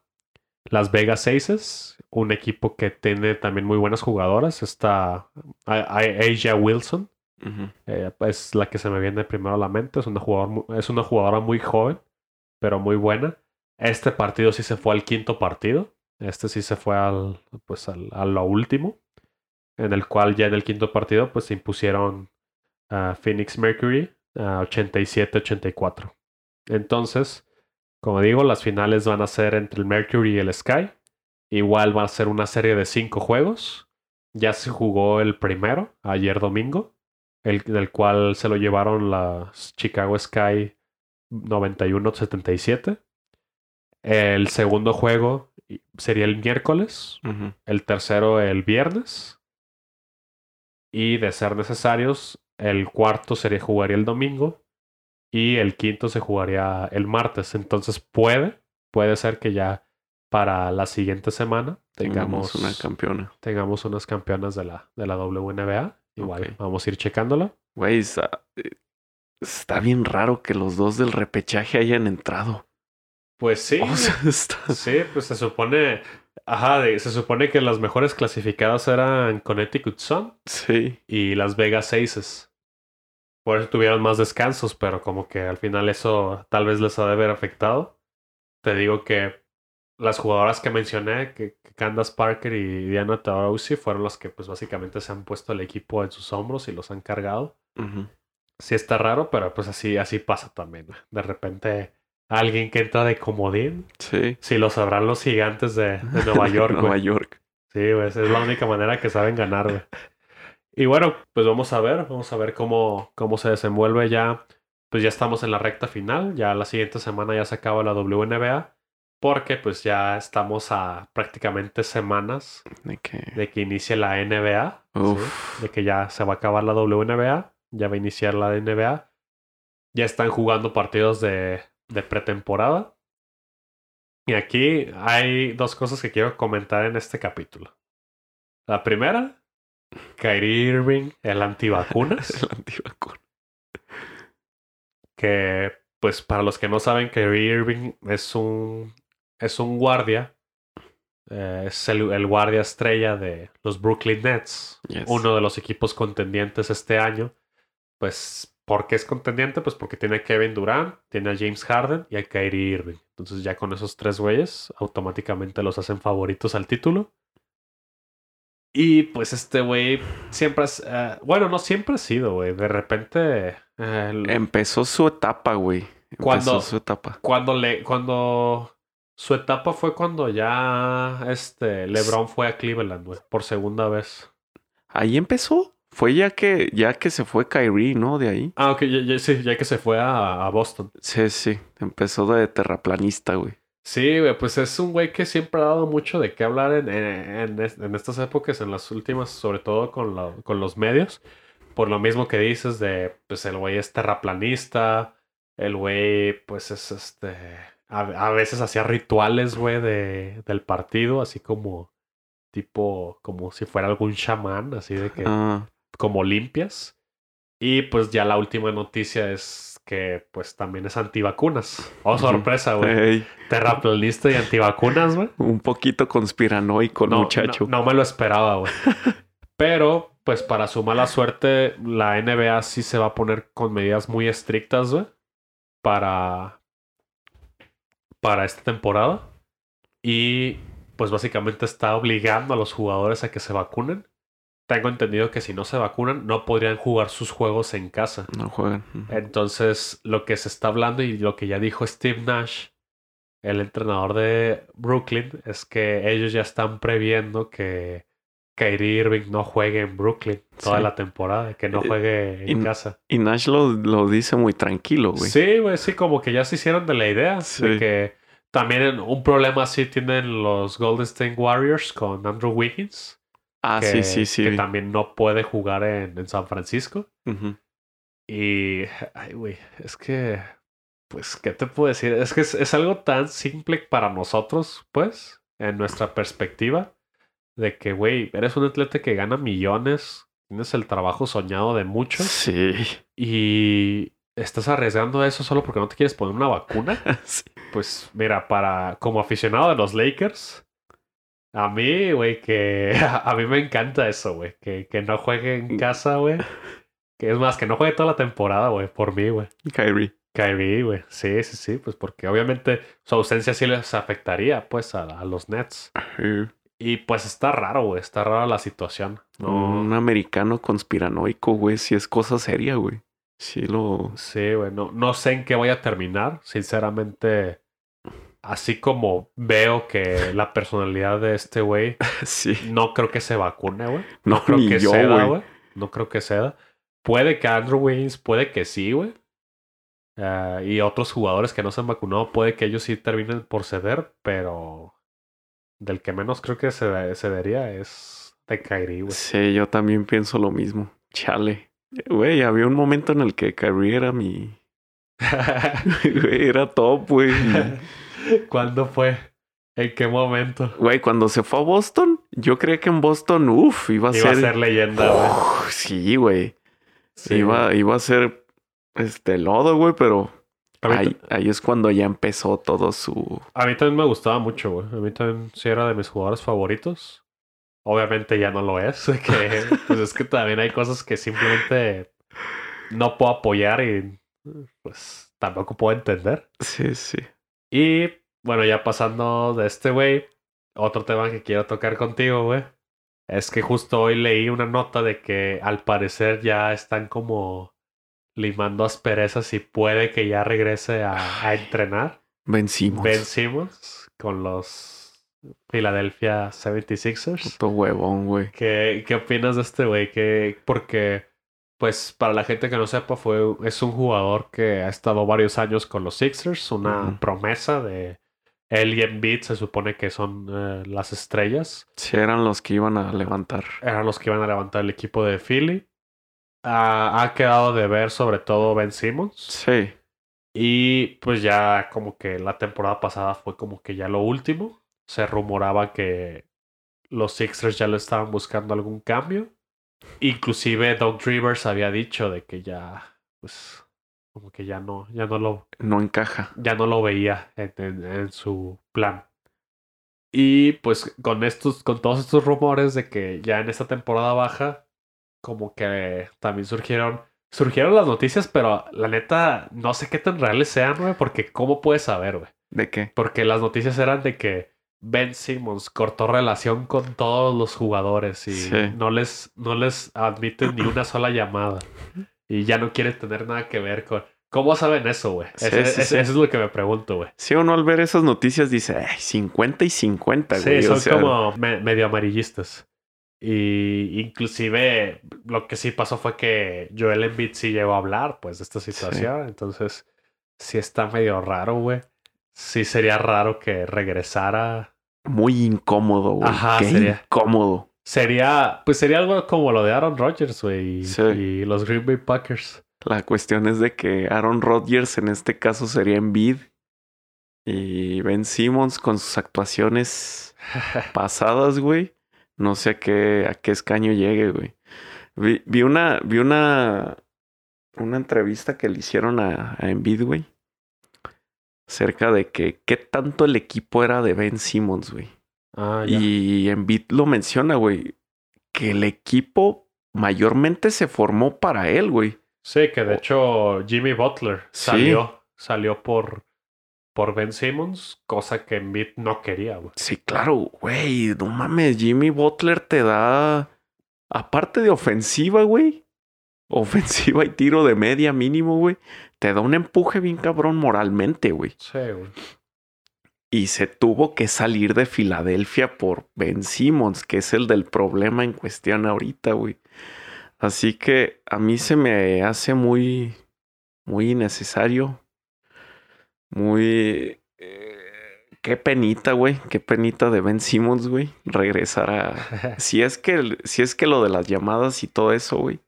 A: las Vegas Aces, un equipo que tiene también muy buenas jugadoras. Está Asia Wilson, eh, es la que se me viene primero a la mente. Es una, jugador, mu- es una jugadora muy joven, pero muy buena. Este partido sí se fue al quinto partido. Este sí se fue al, pues al, a lo último. En el cual ya en el quinto partido pues se impusieron a Phoenix Mercury a 87-84. Entonces, Como digo, las finales van a ser entre el Mercury y el Sky. Igual va a ser una serie de cinco juegos. Ya se jugó el primero, ayer domingo, el, del cual se lo llevaron las Chicago Sky 91-77. El segundo juego sería el miércoles, el tercero el viernes. Y de ser necesarios, el cuarto sería jugaría el domingo y el quinto se jugaría el martes. Entonces puede, puede ser que ya para la siguiente semana
B: Tengamos
A: tengamos,
B: una campeona.
A: tengamos unas campeonas de la, de la WNBA. Igual vamos a ir checándola.
B: Güey, está, eh, está bien raro que los dos del repechaje hayan entrado.
A: Pues sí,
B: O sea, *laughs* está...
A: sí, pues se supone, ajá, de- se supone que las mejores clasificadas eran Connecticut Sun
B: Sí.
A: y Las Vegas Aces. Por eso tuvieron más descansos, pero como que al final eso tal vez les ha de haber afectado. Te digo que las jugadoras que mencioné, que, que Candace Parker y Diana Taurasi, fueron las que pues básicamente se han puesto el equipo en sus hombros y los han cargado. Sí está raro, pero pues así, así pasa también. De repente alguien que entra de comodín,
B: Sí.
A: si lo sabrán los gigantes de, de Nueva *laughs* York,
B: Nueva
A: güey.
B: York.
A: Sí, güey, es la única manera que saben ganar, güey. Y bueno, pues vamos a ver, vamos a ver cómo, cómo se desenvuelve ya. Pues ya estamos en la recta final, ya la siguiente semana ya se acaba la WNBA, porque pues ya estamos a prácticamente semanas
B: De que...
A: de que inicie la NBA, ¿sí? De que ya se va a acabar la WNBA, ya va a iniciar la NBA. Ya están jugando partidos de, de pretemporada. Y aquí hay dos cosas que quiero comentar en este capítulo. La primera, Kyrie Irving, el antivacunas, *laughs*
B: El antivacuna.
A: que pues para los que no saben, Kyrie Irving es un, es un guardia, eh, es el, el guardia estrella de los Brooklyn Nets,
B: Yes.
A: uno de los equipos contendientes este año. Pues, ¿por qué es contendiente? Pues porque tiene a Kevin Durant, tiene a James Harden y a Kyrie Irving. Entonces ya con esos tres güeyes automáticamente los hacen favoritos al título. Y pues este güey siempre es... eh, bueno, no siempre ha sido, güey. De repente... eh,
B: Empezó su etapa, güey. Empezó su etapa.
A: cuando le... Cuando... Su etapa fue cuando ya este LeBron fue a Cleveland, güey, por segunda vez.
B: Ahí empezó. Fue ya que, ya que se fue Kyrie, ¿no? De ahí.
A: Ah, ok, ya, ya- sí, ya que se fue a, a Boston.
B: Sí, sí. Empezó de terraplanista, güey.
A: Sí, güey, pues es un güey que siempre ha dado mucho de qué hablar en, en, en es- en estas épocas, en las últimas, sobre todo con, la- con los medios. Por lo mismo que dices de, pues el güey es terraplanista, el güey, pues es este, a, a veces hacía rituales, güey, de, del partido, así como, tipo, como si fuera algún chamán, así de que,
B: Ah,
A: como limpias. Y pues ya la última noticia es que, pues también es antivacunas. Oh, sorpresa, güey.
B: ey,
A: Terraplanista y antivacunas, güey. *laughs*
B: un poquito conspiranoico, el
A: No,
B: muchacho.
A: no, no me lo esperaba, güey. *laughs* Pero, pues para su mala suerte, la NBA sí se va a poner con medidas muy estrictas, güey. Para. Para esta temporada. Y pues básicamente está obligando a los jugadores a que se vacunen. Tengo entendido que si no se vacunan, no podrían jugar sus juegos en casa.
B: No juegan.
A: Entonces, lo que se está hablando y lo que ya dijo Steve Nash, el entrenador de Brooklyn, es que ellos ya están previendo que Kyrie Irving no juegue en Brooklyn toda
B: Sí.
A: la temporada, que no
B: Eh,
A: juegue en
B: y-
A: casa.
B: Y Nash lo, lo dice muy tranquilo, güey.
A: Sí, güey, sí, como que ya se hicieron de la idea
B: Sí.
A: de que también un problema así tienen los Golden State Warriors con Andrew Wiggins.
B: Ah,
A: que,
B: sí, sí, sí.
A: que también no puede jugar en, en San Francisco. Y, ay, güey, es que, pues, ¿qué te puedo decir? Es que es, es algo tan simple para nosotros, pues, en nuestra perspectiva, de que, güey, eres un atleta que gana millones, tienes el trabajo soñado de muchos
B: Sí.
A: y estás arriesgando eso solo porque no te quieres poner una vacuna. *laughs*
B: Sí.
A: Pues, mira, para, como aficionado de los Lakers, a mí, güey, que *laughs* a mí me encanta eso, güey, que, que no juegue en casa, güey. Que es más, que no juegue toda la temporada, güey, por mí, güey.
B: Kyrie.
A: Kyrie, güey. Sí, sí, sí, pues porque obviamente su ausencia sí les afectaría, pues, a, a los Nets.
B: Sí.
A: Y pues está raro, güey, está rara la situación. No,
B: Un americano conspiranoico, güey. Sí es cosa seria, güey. Sí lo...
A: sí, güey, no, no sé en qué voy a terminar. Sinceramente, así como veo que la personalidad de este güey, *laughs*
B: Sí.
A: no creo que se vacune, güey.
B: No,
A: creo que
B: yo,
A: ceda,
B: güey.
A: No creo que ceda. Puede que Andrew Wiggins, puede que sí, güey. Ah, y otros jugadores que no se han vacunado, puede que ellos sí terminen por ceder, pero del que menos creo que cedería es de Kyrie, güey.
B: Sí, yo también pienso lo mismo. Chale. Güey, había un momento en el que Kyrie era mi... *laughs* *laughs* Güey, era top, güey.
A: ¿Cuándo fue? ¿En qué momento?
B: Güey, cuando se fue a Boston, yo creía que en Boston, uff, iba a
A: Iba a
B: ser...
A: ser leyenda, güey.
B: Sí, güey.
A: Sí,
B: iba, iba a ser este lodo, güey, pero ahí, ahí es cuando ya empezó todo su...
A: a mí también me gustaba mucho, güey. A mí también sí era de mis jugadores favoritos. Obviamente ya no lo es. Que, *laughs* pues es que también hay cosas que simplemente no puedo apoyar y pues tampoco puedo entender.
B: Sí, sí.
A: Y bueno, ya pasando de este güey, otro tema que quiero tocar contigo, güey. Es que justo hoy leí una nota de que al parecer ya están como limando asperezas y puede que ya regrese a, a entrenar.
B: Vencimos.
A: Ben Simmons con los Philadelphia 76ers.
B: Puto huevón, güey.
A: ¿Qué, qué opinas de este güey? Que, porque, pues, para la gente que no sepa, fue, es un jugador que ha estado varios años con los Sixers, una promesa de él y Embiid, se supone que son eh, las estrellas.
B: Sí, eran los que iban a levantar.
A: Eran los que iban a levantar el equipo de Philly. Ah, ha quedado de ver sobre todo Ben Simmons.
B: Sí.
A: Y pues ya como que la temporada pasada fue como que ya lo último. Se rumoraba que los Sixers ya le estaban buscando algún cambio. Inclusive Doug Rivers había dicho de que ya, pues, como que ya no, ya no lo,
B: No encaja.
A: ya no lo veía en, en- en su plan. Y pues con estos, con todos estos rumores de que ya en esta temporada baja, como que también surgieron, surgieron las noticias, pero la neta, no sé qué tan reales sean, güey, porque ¿cómo puedes saber, güey?
B: ¿De qué?
A: Porque las noticias eran de que Ben Simmons cortó relación con todos los jugadores y
B: Sí.
A: no les, no les admiten ni una sola llamada. Y ya no quiere tener nada que ver con. ¿Cómo saben eso, güey?
B: Sí,
A: Ese-
B: sí,
A: ese-
B: sí.
A: Eso es lo que me pregunto, güey.
B: Sí, uno al ver esas noticias dice, ay, 50 y 50,
A: Sí,
B: güey.
A: son
B: o sea,
A: como me- medio amarillistas. Y inclusive lo que sí pasó fue que Joel Embiid sí llegó a hablar, pues, de esta situación. Entonces, sí está medio raro, güey. Sí sería raro que regresara.
B: muy incómodo, güey.
A: Ajá,
B: Qué
A: sería.
B: incómodo.
A: Sería, pues sería algo como lo de Aaron Rodgers, güey, y,
B: Sí.
A: y los Green Bay Packers.
B: La cuestión es de que Aaron Rodgers en este caso sería Embiid y Ben Simmons con sus actuaciones *laughs* pasadas, güey. No sé a qué, a qué escaño llegue, güey. Vi, vi una, vi una, una entrevista que le hicieron a, a Embiid, güey. Acerca de que qué tanto el equipo era de Ben Simmons, güey.
A: Ah, ya.
B: Y Embiid lo menciona, güey. Que el equipo mayormente se formó para él, güey.
A: Sí, que de hecho Jimmy Butler
B: Sí.
A: salió, salió por, por Ben Simmons, cosa que Embiid no quería, güey.
B: Sí, claro, güey. No mames, Jimmy Butler te da. Aparte de ofensiva, güey. Ofensiva y tiro de media mínimo, güey. Te da un empuje bien cabrón moralmente, güey.
A: Sí, güey.
B: Y se tuvo que salir de Filadelfia por Ben Simmons, que es el del problema en cuestión ahorita, güey. Así que a mí se me hace muy, muy innecesario. Muy... eh, qué penita, güey. Qué penita de Ben Simmons, güey. Regresar a... *laughs* Si es que, si es que lo de las llamadas y todo eso, güey,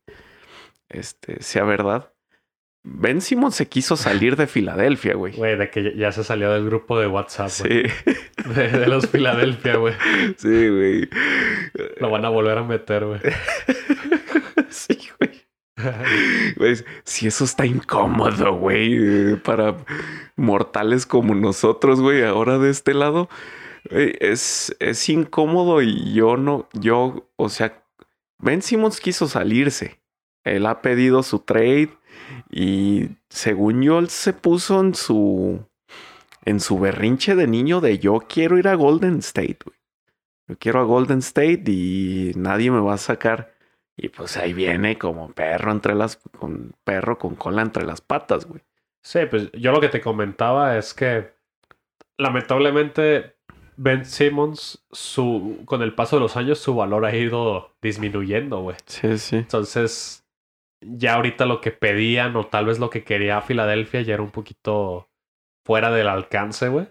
B: este, sea verdad. Ben Simmons se quiso salir de Filadelfia, güey.
A: Güey, de que ya- se salió del grupo de WhatsApp, güey.
B: Sí, *laughs*
A: De, de los Filadelfia, güey.
B: sí, güey.
A: Lo van a volver a meter, güey. *laughs*
B: Sí, güey. Si eso está incómodo, güey, para mortales como nosotros, güey, ahora de este lado, güey, es, es incómodo y yo no, yo, o sea, Ben Simmons quiso salirse. Él ha pedido su trade y según yo, él se puso en su, en su berrinche de niño de yo quiero ir a Golden State, güey. Yo quiero a Golden State y nadie me va a sacar. Y pues ahí viene como perro entre las, con perro con cola entre las patas, güey.
A: Sí, pues yo lo que te comentaba es que lamentablemente Ben Simmons, su, con el paso de los años, su valor ha ido disminuyendo, güey.
B: Sí, sí.
A: Entonces, ya ahorita lo que pedían o tal vez lo que quería Filadelfia ya era un poquito fuera del alcance, güey.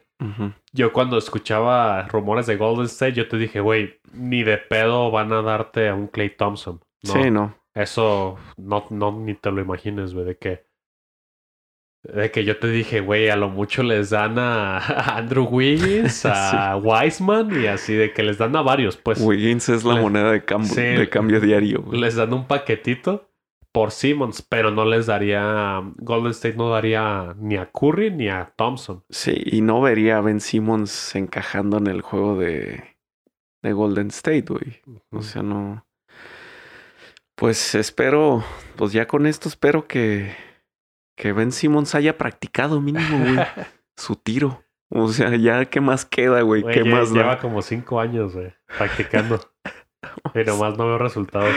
A: Yo cuando escuchaba rumores de Golden State, yo te dije, güey, ni de pedo van a darte a un Clay Thompson. No,
B: Sí, no.
A: Eso no, no ni te lo imagines, güey, de que. De que yo te dije, güey, a lo mucho les dan a, a Andrew Wiggins, *laughs* a Wiseman y así, de que les dan a varios, pues.
B: Wiggins es la moneda de, cambio
A: Sí.
B: de cambio diario, güey.
A: Les dan un paquetito por Simmons, pero no les daría. Golden State no daría ni a Curry ni a Thompson.
B: Sí, y no vería a Ben Simmons encajando en el juego de, de Golden State, güey. O sea, no. Pues espero, pues ya con esto espero que, que Ben Simmons haya practicado mínimo, güey, *laughs* su tiro. O sea, ya qué más queda, güey, qué
A: lle-
B: más
A: lleva
B: da.
A: como cinco años, güey, practicando. *laughs* y nomás no veo resultados.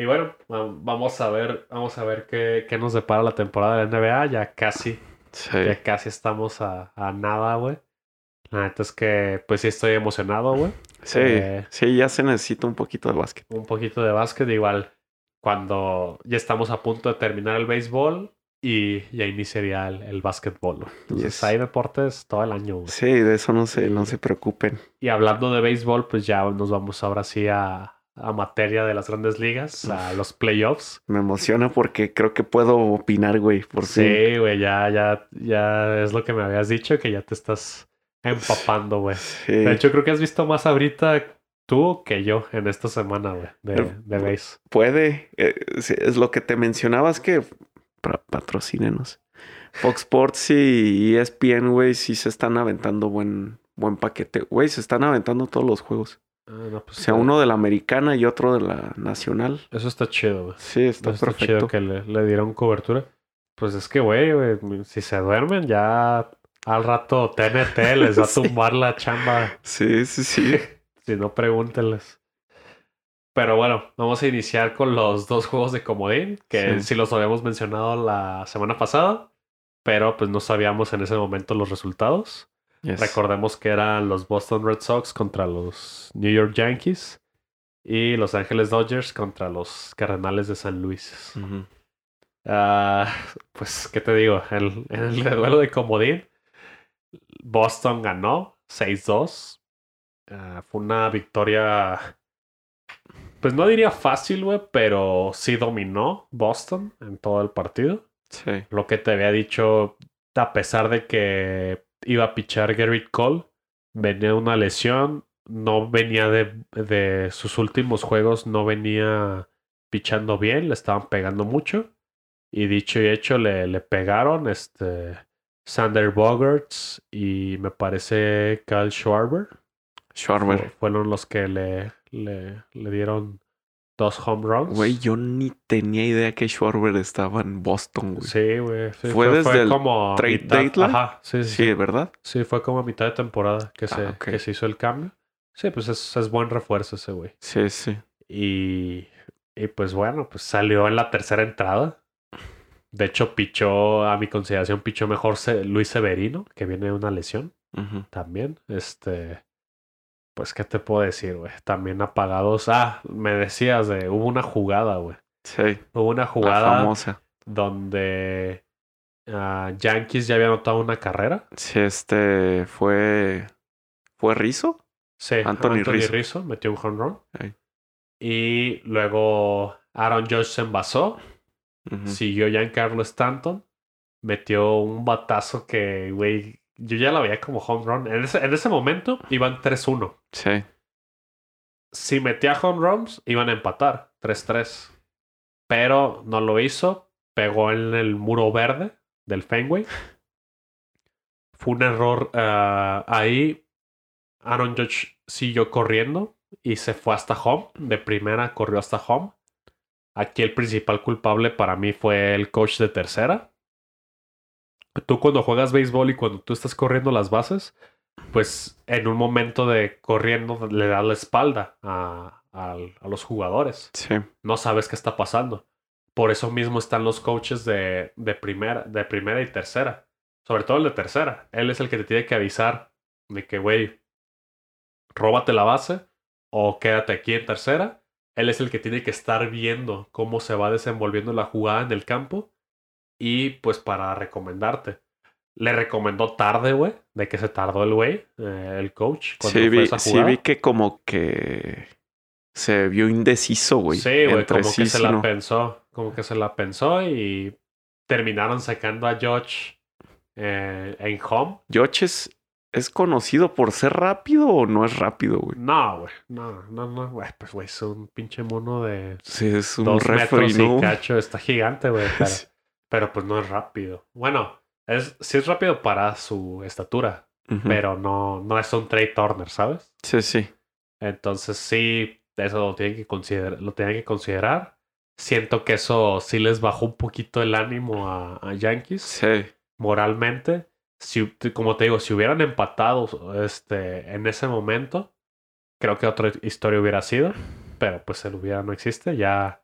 A: Y bueno, va- vamos a ver, vamos a ver qué, qué nos depara la temporada de la NBA. Ya casi,
B: Sí,
A: ya casi estamos a, a nada, güey. La neta es que, pues sí estoy emocionado, güey.
B: sí,
A: eh,
B: sí, ya se necesita un poquito de básquet.
A: Un poquito de básquet, igual cuando ya estamos a punto de terminar el béisbol y ya iniciaría el, el básquetbol. Entonces
B: Yes.
A: hay deportes todo el año, güey.
B: Sí, de eso no se, no se preocupen.
A: Y hablando de béisbol, pues ya nos vamos ahora sí a, a materia de las grandes ligas, a los playoffs.
B: Me emociona porque creo que puedo opinar, güey, por fin.
A: Sí, güey, ya, ya, ya es lo que me habías dicho, que ya te estás empapando, güey.
B: Sí.
A: De hecho, creo que has visto más ahorita tú que yo en esta semana, güey, de, de base.
B: Puede, eh, sí, es lo que te mencionabas que pa- patrocínenos. Fox Sports y ESPN, güey, sí se están aventando buen, buen paquete. Güey, se están aventando todos los juegos.
A: Ah, no, pues,
B: O sea, uno de la americana y otro de la nacional.
A: Eso está chido, güey.
B: Sí, está
A: Está
B: perfecto.
A: chido que le, le dieron cobertura. Pues es que, güey, güey, si se duermen, ya al rato TNT *laughs* les va a tumbar la chamba.
B: Sí, sí, sí. *laughs*
A: Si no, pregúntenles. Pero bueno, vamos a iniciar con los dos juegos de comodín, que
B: Sí.
A: sí, los habíamos mencionado la semana pasada, pero pues no sabíamos en ese momento los resultados.
B: Yes.
A: Recordemos que eran los Boston Red Sox contra los New York Yankees y Los Ángeles Dodgers contra los Cardenales de San Luis. Ah, pues, ¿qué te digo? En el duelo de comodín, Boston ganó 6-2. Ah, fue una victoria, pues no diría fácil, güey, pero sí dominó Boston en todo el partido.
B: Sí.
A: Lo que te había dicho, a pesar de que iba a pichar Garrett Cole, venía una lesión, no venía de, de sus últimos juegos, no venía pichando bien, le estaban pegando mucho. Y dicho y hecho, le, le pegaron este Sander Bogarts y me parece Kyle Schwarber.
B: Schwarber.
A: Fu- Fueron los que le, le, le dieron dos home runs.
B: Güey, yo ni tenía idea que Schwarber estaba en Boston, güey. Sí,
A: güey. Sí,
B: ¿Fue desde el
A: como
B: trade deadline?
A: Ajá, sí, sí, sí.
B: ¿verdad?
A: Sí, fue como a mitad de temporada que se,
B: Ah, ok.
A: que se hizo el cambio. Sí, pues es, es buen refuerzo ese güey.
B: Sí, sí.
A: Y, y pues bueno, pues salió en la tercera entrada. De hecho, pichó, a mi consideración, pichó mejor Se- Luis Severino, que viene de una lesión también. Este, pues, ¿qué te puedo decir, güey? También apagados. Ah, me decías de, hubo una jugada, güey.
B: Sí.
A: Hubo una
B: La
A: jugada
B: famosa.
A: donde ah, Yankees ya había anotado una carrera.
B: Sí, este fue. ¿Fue Rizzo?
A: Sí,
B: Anthony
A: Anthony,
B: Rizzo.
A: Rizzo. metió un home run. Y luego Aaron Judge se envasó.
B: Ujú.
A: Siguió Giancarlo Stanton. Metió un batazo que, güey, yo ya la veía como home run. En ese, en ese momento iban 3-1.
B: Sí.
A: Si metía home runs, iban a empatar 3-3. Pero no lo hizo. Pegó en el muro verde del Fenway. *laughs* Fue un error ah, ahí. Aaron Judge siguió corriendo y se fue hasta home. De primera corrió hasta home. Aquí el principal culpable para mí fue el coach de tercera. Tú cuando juegas béisbol y cuando tú estás corriendo las bases, pues en un momento de corriendo le das la espalda a, los jugadores.
B: Sí.
A: No sabes qué está pasando. Por eso mismo están los coaches de, de, primera, de primera y tercera. sobre todo el de tercera. Él es el que te tiene que avisar de que, güey, róbate la base o quédate aquí en tercera. Él es el que tiene que estar viendo cómo se va desenvolviendo la jugada en el campo y pues para recomendarte. Le recomendó tarde, güey, de que se tardó el güey, eh, el coach. Cuando
B: Sí
A: fue
B: vi,
A: esa
B: sí vi que como que se vio indeciso, güey.
A: Sí, güey, como
B: sí,
A: que se la
B: no.
A: pensó, como que se la pensó y terminaron sacando a George eh, en home.
B: George es, es conocido por ser rápido o no es rápido, güey.
A: No, güey, no, no, no, güey, pues güey, es un pinche mono de
B: Sí, es un
A: dos
B: referee,
A: metros
B: ¿no?
A: y cacho, está gigante, güey, *laughs* pero. Pero pues no es rápido. Bueno, es, sí es rápido para su estatura, pero no, no es un Trey Turner, ¿sabes?
B: Sí, sí.
A: Entonces sí, eso lo tienen que considerar, lo tienen que considerar. Siento que eso sí les bajó un poquito el ánimo a, a Yankees
B: Sí.
A: moralmente. Si, como te digo, si hubieran empatado este, en ese momento, creo que otra historia hubiera sido. Pero pues el hubiera no existe. Ya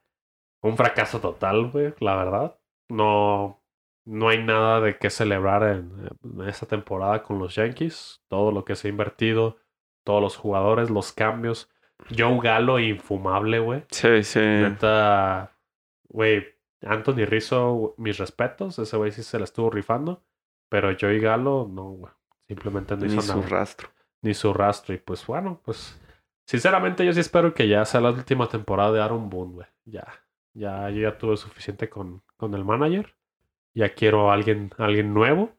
A: un fracaso total, güey, la verdad. No, no hay nada de qué celebrar en, en esta temporada con los Yankees. Todo lo que se ha invertido, todos los jugadores, los cambios. Joe Galo infumable, güey.
B: Sí, sí.
A: Neta, güey, Anthony Rizzo, mis respetos. Ese güey sí se la estuvo rifando. Pero Joey Galo, no, güey. Simplemente no
B: Ni
A: hizo
B: su
A: nada.
B: rastro.
A: Ni su rastro. Y pues bueno, pues. Sinceramente, yo sí espero que ya sea la última temporada de Aaron Boone, güey. Ya. Ya, yo ya tuve suficiente con, con el manager. Ya quiero a alguien, a alguien nuevo.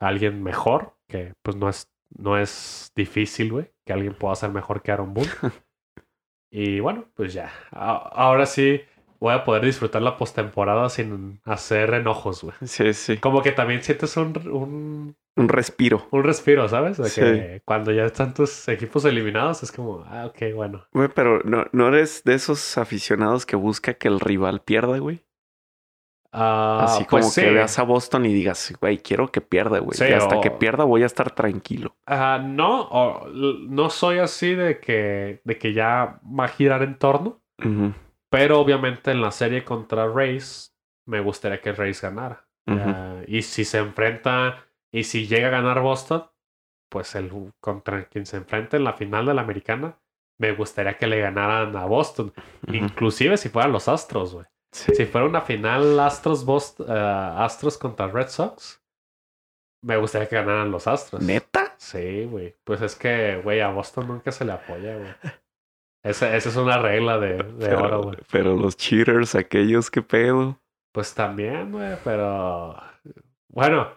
A: a Alguien mejor. Que pues no es, no es difícil, güey. Que alguien pueda ser mejor que Aaron Boone. *laughs* y bueno, pues ya. A- ahora sí voy a poder disfrutar la postemporada sin hacer enojos, güey.
B: Sí, sí.
A: Como que también sientes un, un,
B: Un respiro.
A: un respiro, ¿sabes? De
B: Sí.
A: que cuando ya están tus equipos eliminados es como, ah, ok, bueno.
B: Güey, pero no, no eres de esos aficionados que busca que el rival pierda, güey.
A: Ah,
B: Así como
A: pues
B: que
A: sí.
B: veas a Boston y digas, güey, quiero que pierda, güey.
A: Sí,
B: hasta
A: o-
B: que pierda voy a estar tranquilo.
A: No, o- no soy así de que, de que ya va a girar en torno, pero obviamente en la serie contra Rays me gustaría que Rays ganara. y si se enfrenta, y si llega a ganar Boston, pues el contra quien se enfrenta en la final de la americana, me gustaría que le ganaran a Boston. Inclusive si fueran los Astros, güey.
B: Sí.
A: Si fuera una final Astros, eh, Astros contra Red Sox, me gustaría que ganaran los Astros.
B: ¿Neta?
A: Sí, güey. Pues es que, güey, a Boston nunca se le apoya, güey. Esa, esa es una regla de, *laughs*
B: Pero,
A: güey.
B: pero los cheaters, aquellos, qué pedo.
A: Pues también, güey, pero... Bueno,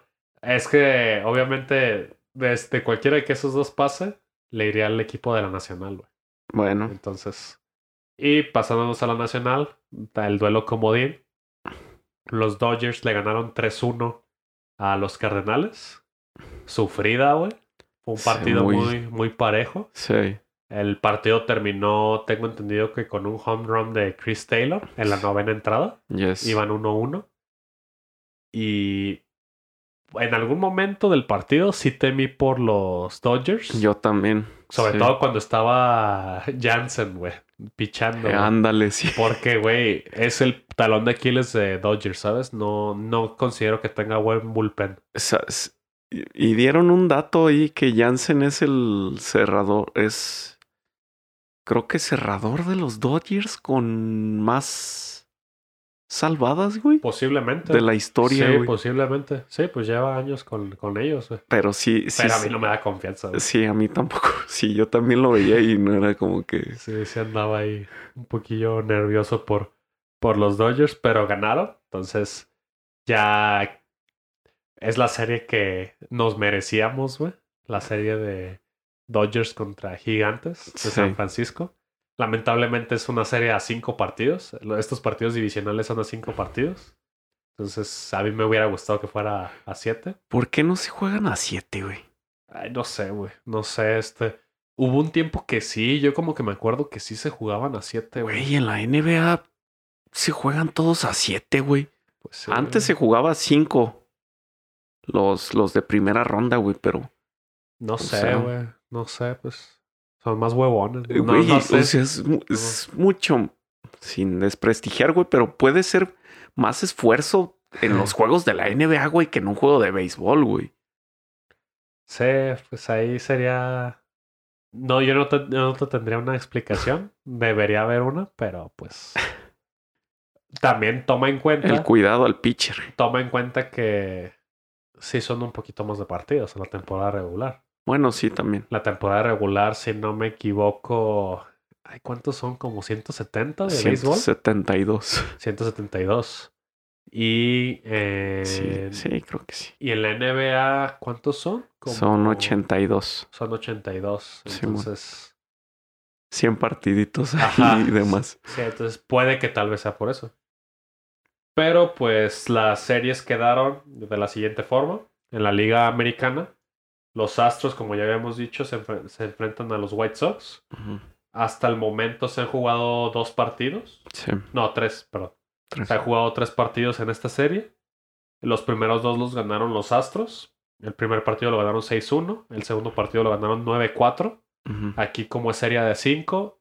A: es que obviamente desde cualquiera que esos dos pase, le iría al equipo de la Nacional, güey.
B: Bueno,
A: Entonces, y pasándonos a la nacional, el duelo comodín. Los Dodgers le ganaron 3-1 a los Cardenales. Sufrida, güey. Fue un
B: Sí,
A: partido
B: muy-
A: muy, muy parejo.
B: sí.
A: El partido terminó, tengo entendido que con un home run de Chris Taylor en la novena entrada.
B: Yes.
A: Iban 1-1. Y en algún momento del partido sí temí por los Dodgers.
B: Yo también.
A: Sobre
B: sí.
A: todo cuando estaba *laughs* Jansen, güey, pichando.
B: Eh, ándale, sí.
A: Porque, güey, es el talón de Aquiles de Dodgers, ¿sabes? No, no considero que tenga buen bullpen.
B: Y dieron un dato ahí que Jansen es el cerrador, es creo que cerrador de los Dodgers con más salvadas, güey,
A: Posiblemente.
B: de la historia,
A: Sí,
B: güey.
A: posiblemente. Sí, pues lleva años con, con ellos, güey.
B: Pero sí, sí,
A: Pero a mí
B: sí,
A: no me da confianza, güey.
B: sí, a mí tampoco. *laughs* Sí, yo también lo veía y no era como que
A: Sí, sí andaba ahí un poquillo nervioso por, por los Dodgers, pero ganaron. Entonces, ya es la serie que nos merecíamos, güey. La serie de Dodgers contra Gigantes de
B: Sí.
A: San Francisco. Lamentablemente es una serie a cinco partidos. Estos partidos divisionales son a cinco partidos. Entonces, a mí me hubiera gustado que fuera a siete.
B: ¿Por qué no se juegan a siete, güey?
A: Ay, no sé, güey. No sé, este. Hubo un tiempo que sí, yo como que me acuerdo que sí se jugaban a siete, güey.
B: Güey, en la NBA se juegan todos a siete, güey.
A: Pues sí,
B: Antes se jugaba a cinco. Los, los de primera ronda, güey, pero
A: No sé,
B: sea-
A: güey. No sé, pues. Son más huevones. No,
B: Güey,
A: no sé.
B: o sea, es, mu- es mucho sin desprestigiar, güey, pero puede ser más esfuerzo en los juegos de la NBA, güey, que en un juego de béisbol, güey.
A: Sí, pues ahí sería. No, yo no te, yo no te tendría una explicación. Debería haber una, pero pues. *laughs* También toma en cuenta.
B: El cuidado al pitcher.
A: Toma en cuenta que sí son un poquito más de partidos en la temporada regular.
B: Bueno, sí, también.
A: La temporada regular, si no me equivoco. Ay, ¿Cuántos son? ¿Como 170 de béisbol?
B: 172.
A: 172. Y. eh,
B: Sí, sí, creo que sí.
A: Y en la NBA, ¿cuántos son? Como-
B: Son 82.
A: Son 82.
B: Sí, mon.
A: Entonces.
B: 100 partiditos
A: Ajá.
B: y demás.
A: Sí, entonces puede que tal vez sea por eso. Pero pues las series quedaron de la siguiente forma. En la Liga Americana, los Astros, como ya habíamos dicho, se, enfre- se enfrentan a los White Sox. Hasta el momento se han jugado dos partidos.
B: Sí,
A: No, tres, perdón.
B: tres.
A: Se han jugado tres partidos en esta serie. Los primeros dos los ganaron los Astros. El primer partido lo ganaron 6-1. El segundo partido lo ganaron 9-4.
B: Ujú.
A: Aquí como es serie de 5,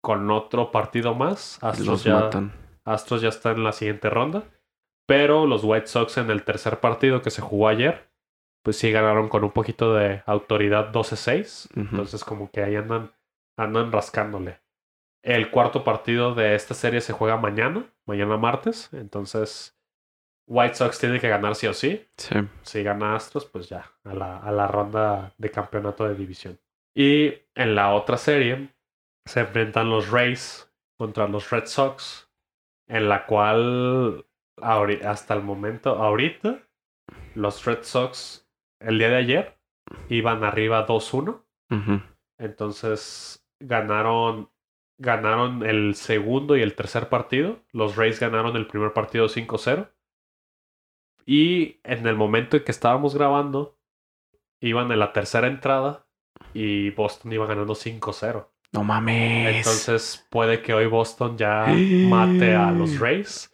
A: con otro partido más, Astros
B: Los
A: ya,
B: matan.
A: Astros ya está en la siguiente ronda. Pero los White Sox en el tercer partido que se jugó ayer, pues sí ganaron con un poquito de autoridad 12-6.
B: Ujú.
A: Entonces como que ahí andan, andan rascándole. El cuarto partido de esta serie se juega mañana, mañana martes. Entonces White Sox tiene que ganar sí o sí.
B: Sí.
A: Si gana Astros, pues ya, a la, a la ronda de campeonato de división. Y en la otra serie se enfrentan los Rays contra los Red Sox, en la cual hasta el momento, ahorita, los Red Sox, el día de ayer, iban arriba 2-1.
B: Ujú.
A: Entonces ganaron, ganaron el segundo y el tercer partido. Los Rays ganaron el primer partido 5-0. Y en el momento en que estábamos grabando, iban en la tercera entrada y Boston iba ganando 5-0.
B: No mames.
A: Entonces puede que hoy Boston ya *gasps* mate a los Rays.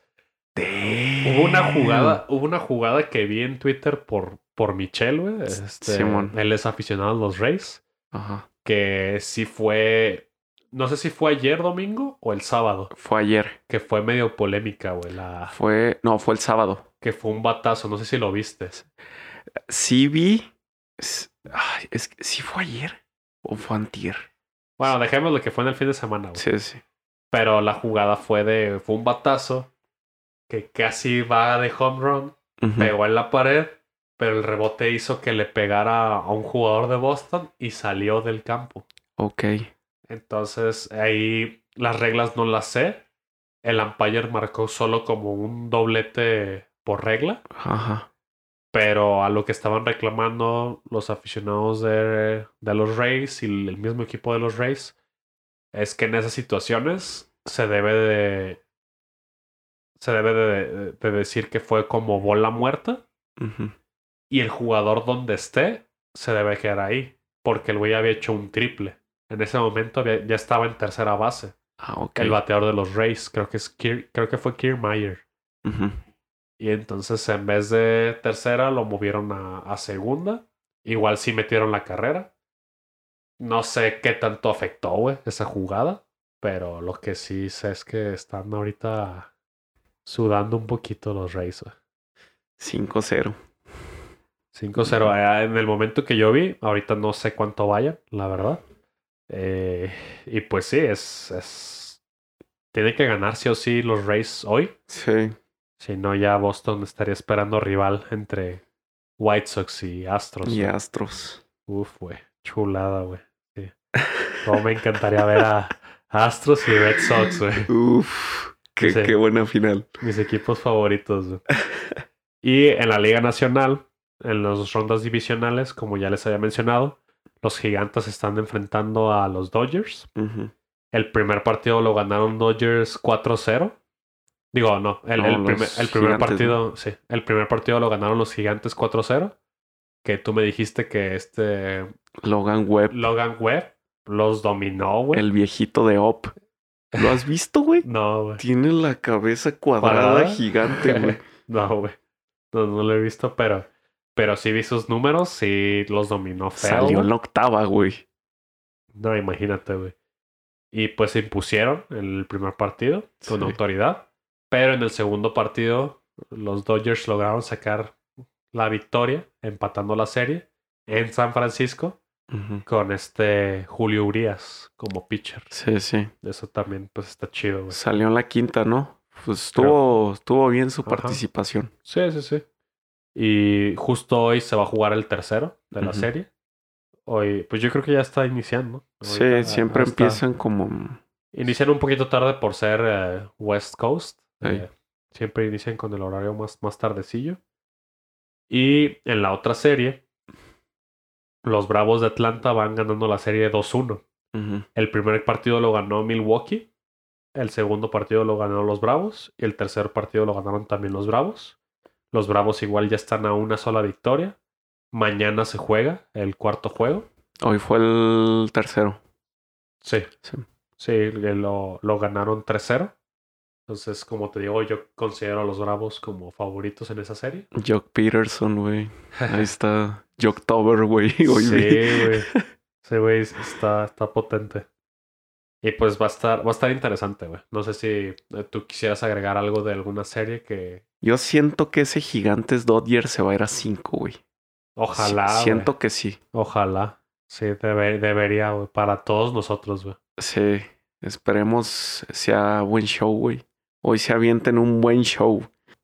B: Damn.
A: Hubo una jugada, hubo una jugada que vi en Twitter por, por Michelle, güey. Este,
B: Simón.
A: él es aficionado a los Rays.
B: Ajá.
A: que sí fue, no sé si fue ayer domingo o el sábado,
B: Fue ayer.
A: que fue medio polémica, güey, la
B: Fue. No, fue el sábado.
A: que fue un batazo, no sé si lo viste.
B: Sí vi. Ay, es que sí fue ayer. O fue antier.
A: Bueno, dejemos lo que fue en el fin de semana, güey.
B: Sí, sí.
A: Pero la jugada fue de, fue un batazo que casi va de home run, pegó en la pared, pero el rebote hizo que le pegara a un jugador de Boston y salió del campo.
B: Ok.
A: Entonces ahí las reglas no las sé. El umpire marcó solo como un doblete por regla.
B: Ajá.
A: Pero a lo que estaban reclamando los aficionados de, de los Rays y el mismo equipo de los Rays es que en esas situaciones se debe de. Se debe de, de decir que fue como bola muerta
B: Ujú.
A: Y el jugador donde esté se debe quedar ahí. Porque el güey había hecho un triple. En ese momento había- ya estaba en tercera base.
B: Ah, ok.
A: El bateador de los Rays. Creo que, es Kier- creo que fue Kiermaier. Y entonces en vez de tercera lo movieron a, a segunda. Igual sí metieron la carrera. No sé qué tanto afectó, güey, esa jugada. Pero lo que sí sé es que están ahorita sudando un poquito los Rays, güey.
B: 5-0.
A: 5-0. Eh, En el momento que yo vi, ahorita no sé cuánto vayan, la verdad. Eh, y pues sí, es, es. Tiene que ganar sí o sí los Rays hoy.
B: Sí.
A: Si no, ya Boston estaría esperando rival entre White Sox y Astros.
B: Y. Astros.
A: Uf, güey. Chulada, güey. Sí. Cómo me encantaría ver a Astros y Red Sox, güey.
B: Uf. Qué,
A: Sí.
B: qué buena final.
A: Mis equipos favoritos. güey. Y en la Liga Nacional, en las rondas divisionales, como ya les había mencionado, los gigantes están enfrentando a los Dodgers. El primer partido lo ganaron Dodgers 4-0. Digo, no, el,
B: No,
A: el
B: los
A: primer, el primer
B: Gigantes,
A: partido, sí, el primer partido lo ganaron los gigantes 4-0. Que tú me dijiste que este
B: Logan Webb.
A: Logan Webb los dominó, güey.
B: El viejito de Op. ¿Lo has visto, güey? *laughs*
A: No, güey.
B: Tiene la cabeza cuadrada,
A: ¿Cuadrada?
B: gigante, *laughs* güey.
A: No, güey. No, no lo he visto, pero, pero sí vi sus números y los dominó feo.
B: Salió en la octava, güey.
A: No, imagínate, güey. Y pues se impusieron en el primer partido con
B: Sí.
A: autoridad. Pero en el segundo partido los Dodgers lograron sacar la victoria, empatando la serie en San Francisco con este Julio Urias como pitcher.
B: Sí, sí.
A: Eso también pues está chido, güey.
B: Salió en la quinta, ¿no? Pues estuvo, estuvo bien su
A: Ajá.
B: participación.
A: Sí, sí, sí. Y justo hoy se va a jugar el tercero de la serie. Hoy, pues yo creo que ya está iniciando.
B: Sí, siempre empiezan como...
A: Inician un poquito tarde por ser eh, West Coast. Eh, siempre inician con el horario más, más tardecillo. Y en la otra serie, los Bravos de Atlanta van ganando la serie 2-1.
B: Ujú.
A: El primer partido lo ganó Milwaukee. El segundo partido lo ganaron los Bravos. Y el tercer partido lo ganaron también los Bravos. Los Bravos igual ya están a una sola victoria. Mañana se juega el cuarto juego.
B: Hoy fue el tercero.
A: Sí.
B: Sí.
A: Sí, lo, lo ganaron 3-0. Entonces, como te digo, yo considero a los Bravos como favoritos en esa serie.
B: Jock Peterson, güey. *laughs* Ahí está. Jocktober, güey. Hoy
A: sí, *laughs* güey. Sí, güey, está, está potente. Y pues va a estar, va a estar interesante, güey. No sé si eh, tú quisieras agregar algo de alguna serie que
B: Yo siento que ese Gigantes Dodgers se va a ir a 5, güey.
A: ojalá.
B: Siento que sí.
A: Ojalá. Sí, debe- debería, güey. Para todos nosotros, güey.
B: Sí. Esperemos sea buen show, güey. Hoy se avienten un buen show.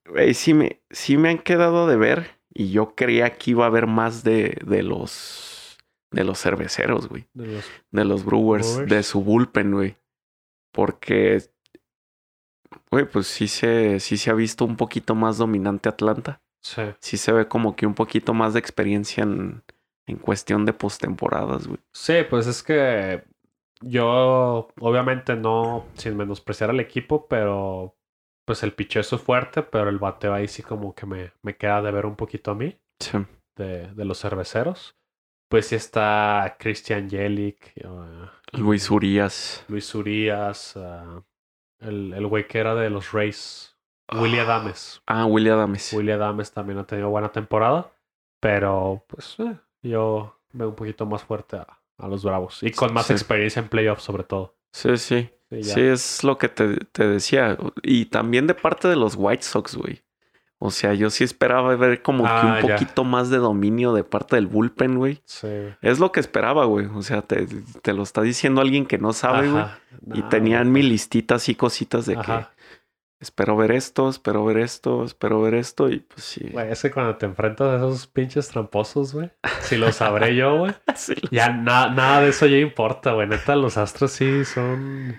B: Güey, sí me, sí me han quedado de ver. Y yo creía que iba a haber más de, de los de los cerveceros, güey.
A: De los-
B: De los Brewers,
A: Brewers.
B: de su bullpen, güey. Porque, güey, pues sí se, sí se ha visto un poquito más dominante Atlanta.
A: Sí.
B: Sí se ve como que un poquito más de experiencia en, en cuestión de postemporadas, güey.
A: Sí, pues es que yo, obviamente no, sin menospreciar al equipo, pero pues el picheo es fuerte, pero el bateo ahí sí como que me, me queda de ver un poquito a mí,
B: Sí.
A: de, de los cerveceros. Pues sí está Christian Jelic, uh,
B: Luis Urias.
A: Luis Urias, uh, el, el güey que era de los Rays, Willie Adames.
B: Ah, Willie Adames.
A: Willie Adames también ha tenido buena temporada, pero pues eh, yo veo un poquito más fuerte a, a los Bravos y con más
B: Sí.
A: experiencia en playoffs sobre todo.
B: Sí, sí.
A: Sí,
B: es lo que te, te decía. Y también de parte de los White Sox, güey. O sea, yo sí esperaba ver como
A: Ah,
B: que un
A: ya.
B: poquito más de dominio de parte del bullpen, güey.
A: Sí.
B: Es lo que esperaba, güey. O sea, te, te lo está diciendo alguien que no sabe, güey. Y
A: Nah,
B: tenían mi listita así cositas de
A: Ajá.
B: que espero ver esto, espero ver esto, espero ver esto. Y pues sí.
A: Güey, es que cuando te enfrentas a esos pinches tramposos, güey, si lo sabré yo, güey, *laughs*
B: Sí,
A: ya na- nada de eso ya importa, güey. Neta, los Astros sí son.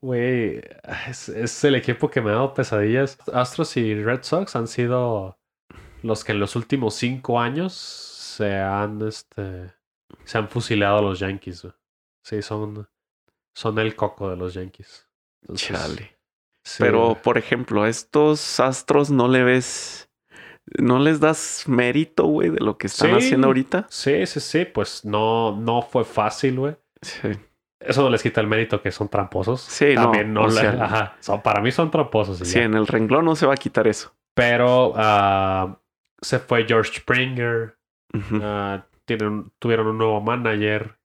A: Güey, es, es el equipo que me ha dado pesadillas. Astros y Red Sox han sido los que en los últimos cinco años se han, este, se han fusilado a los Yankees, güey. Sí, son, son el coco de los Yankees. Entonces,
B: Chale.
A: sí,
B: Pero, por ejemplo, a estos astros no le ves. No les das mérito, güey, de lo que están
A: Sí.
B: haciendo ahorita.
A: Sí, sí, sí, pues no, no fue fácil, güey.
B: Sí.
A: Eso no les quita el mérito que son tramposos.
B: Sí, no,
A: También no,
B: o
A: le-
B: sea-
A: ajá, son, para mí son tramposos.
B: Sí,
A: ya.
B: en el renglón no se va a quitar eso.
A: Pero ah, se fue George Springer. Ah, tienen, tuvieron un nuevo manager.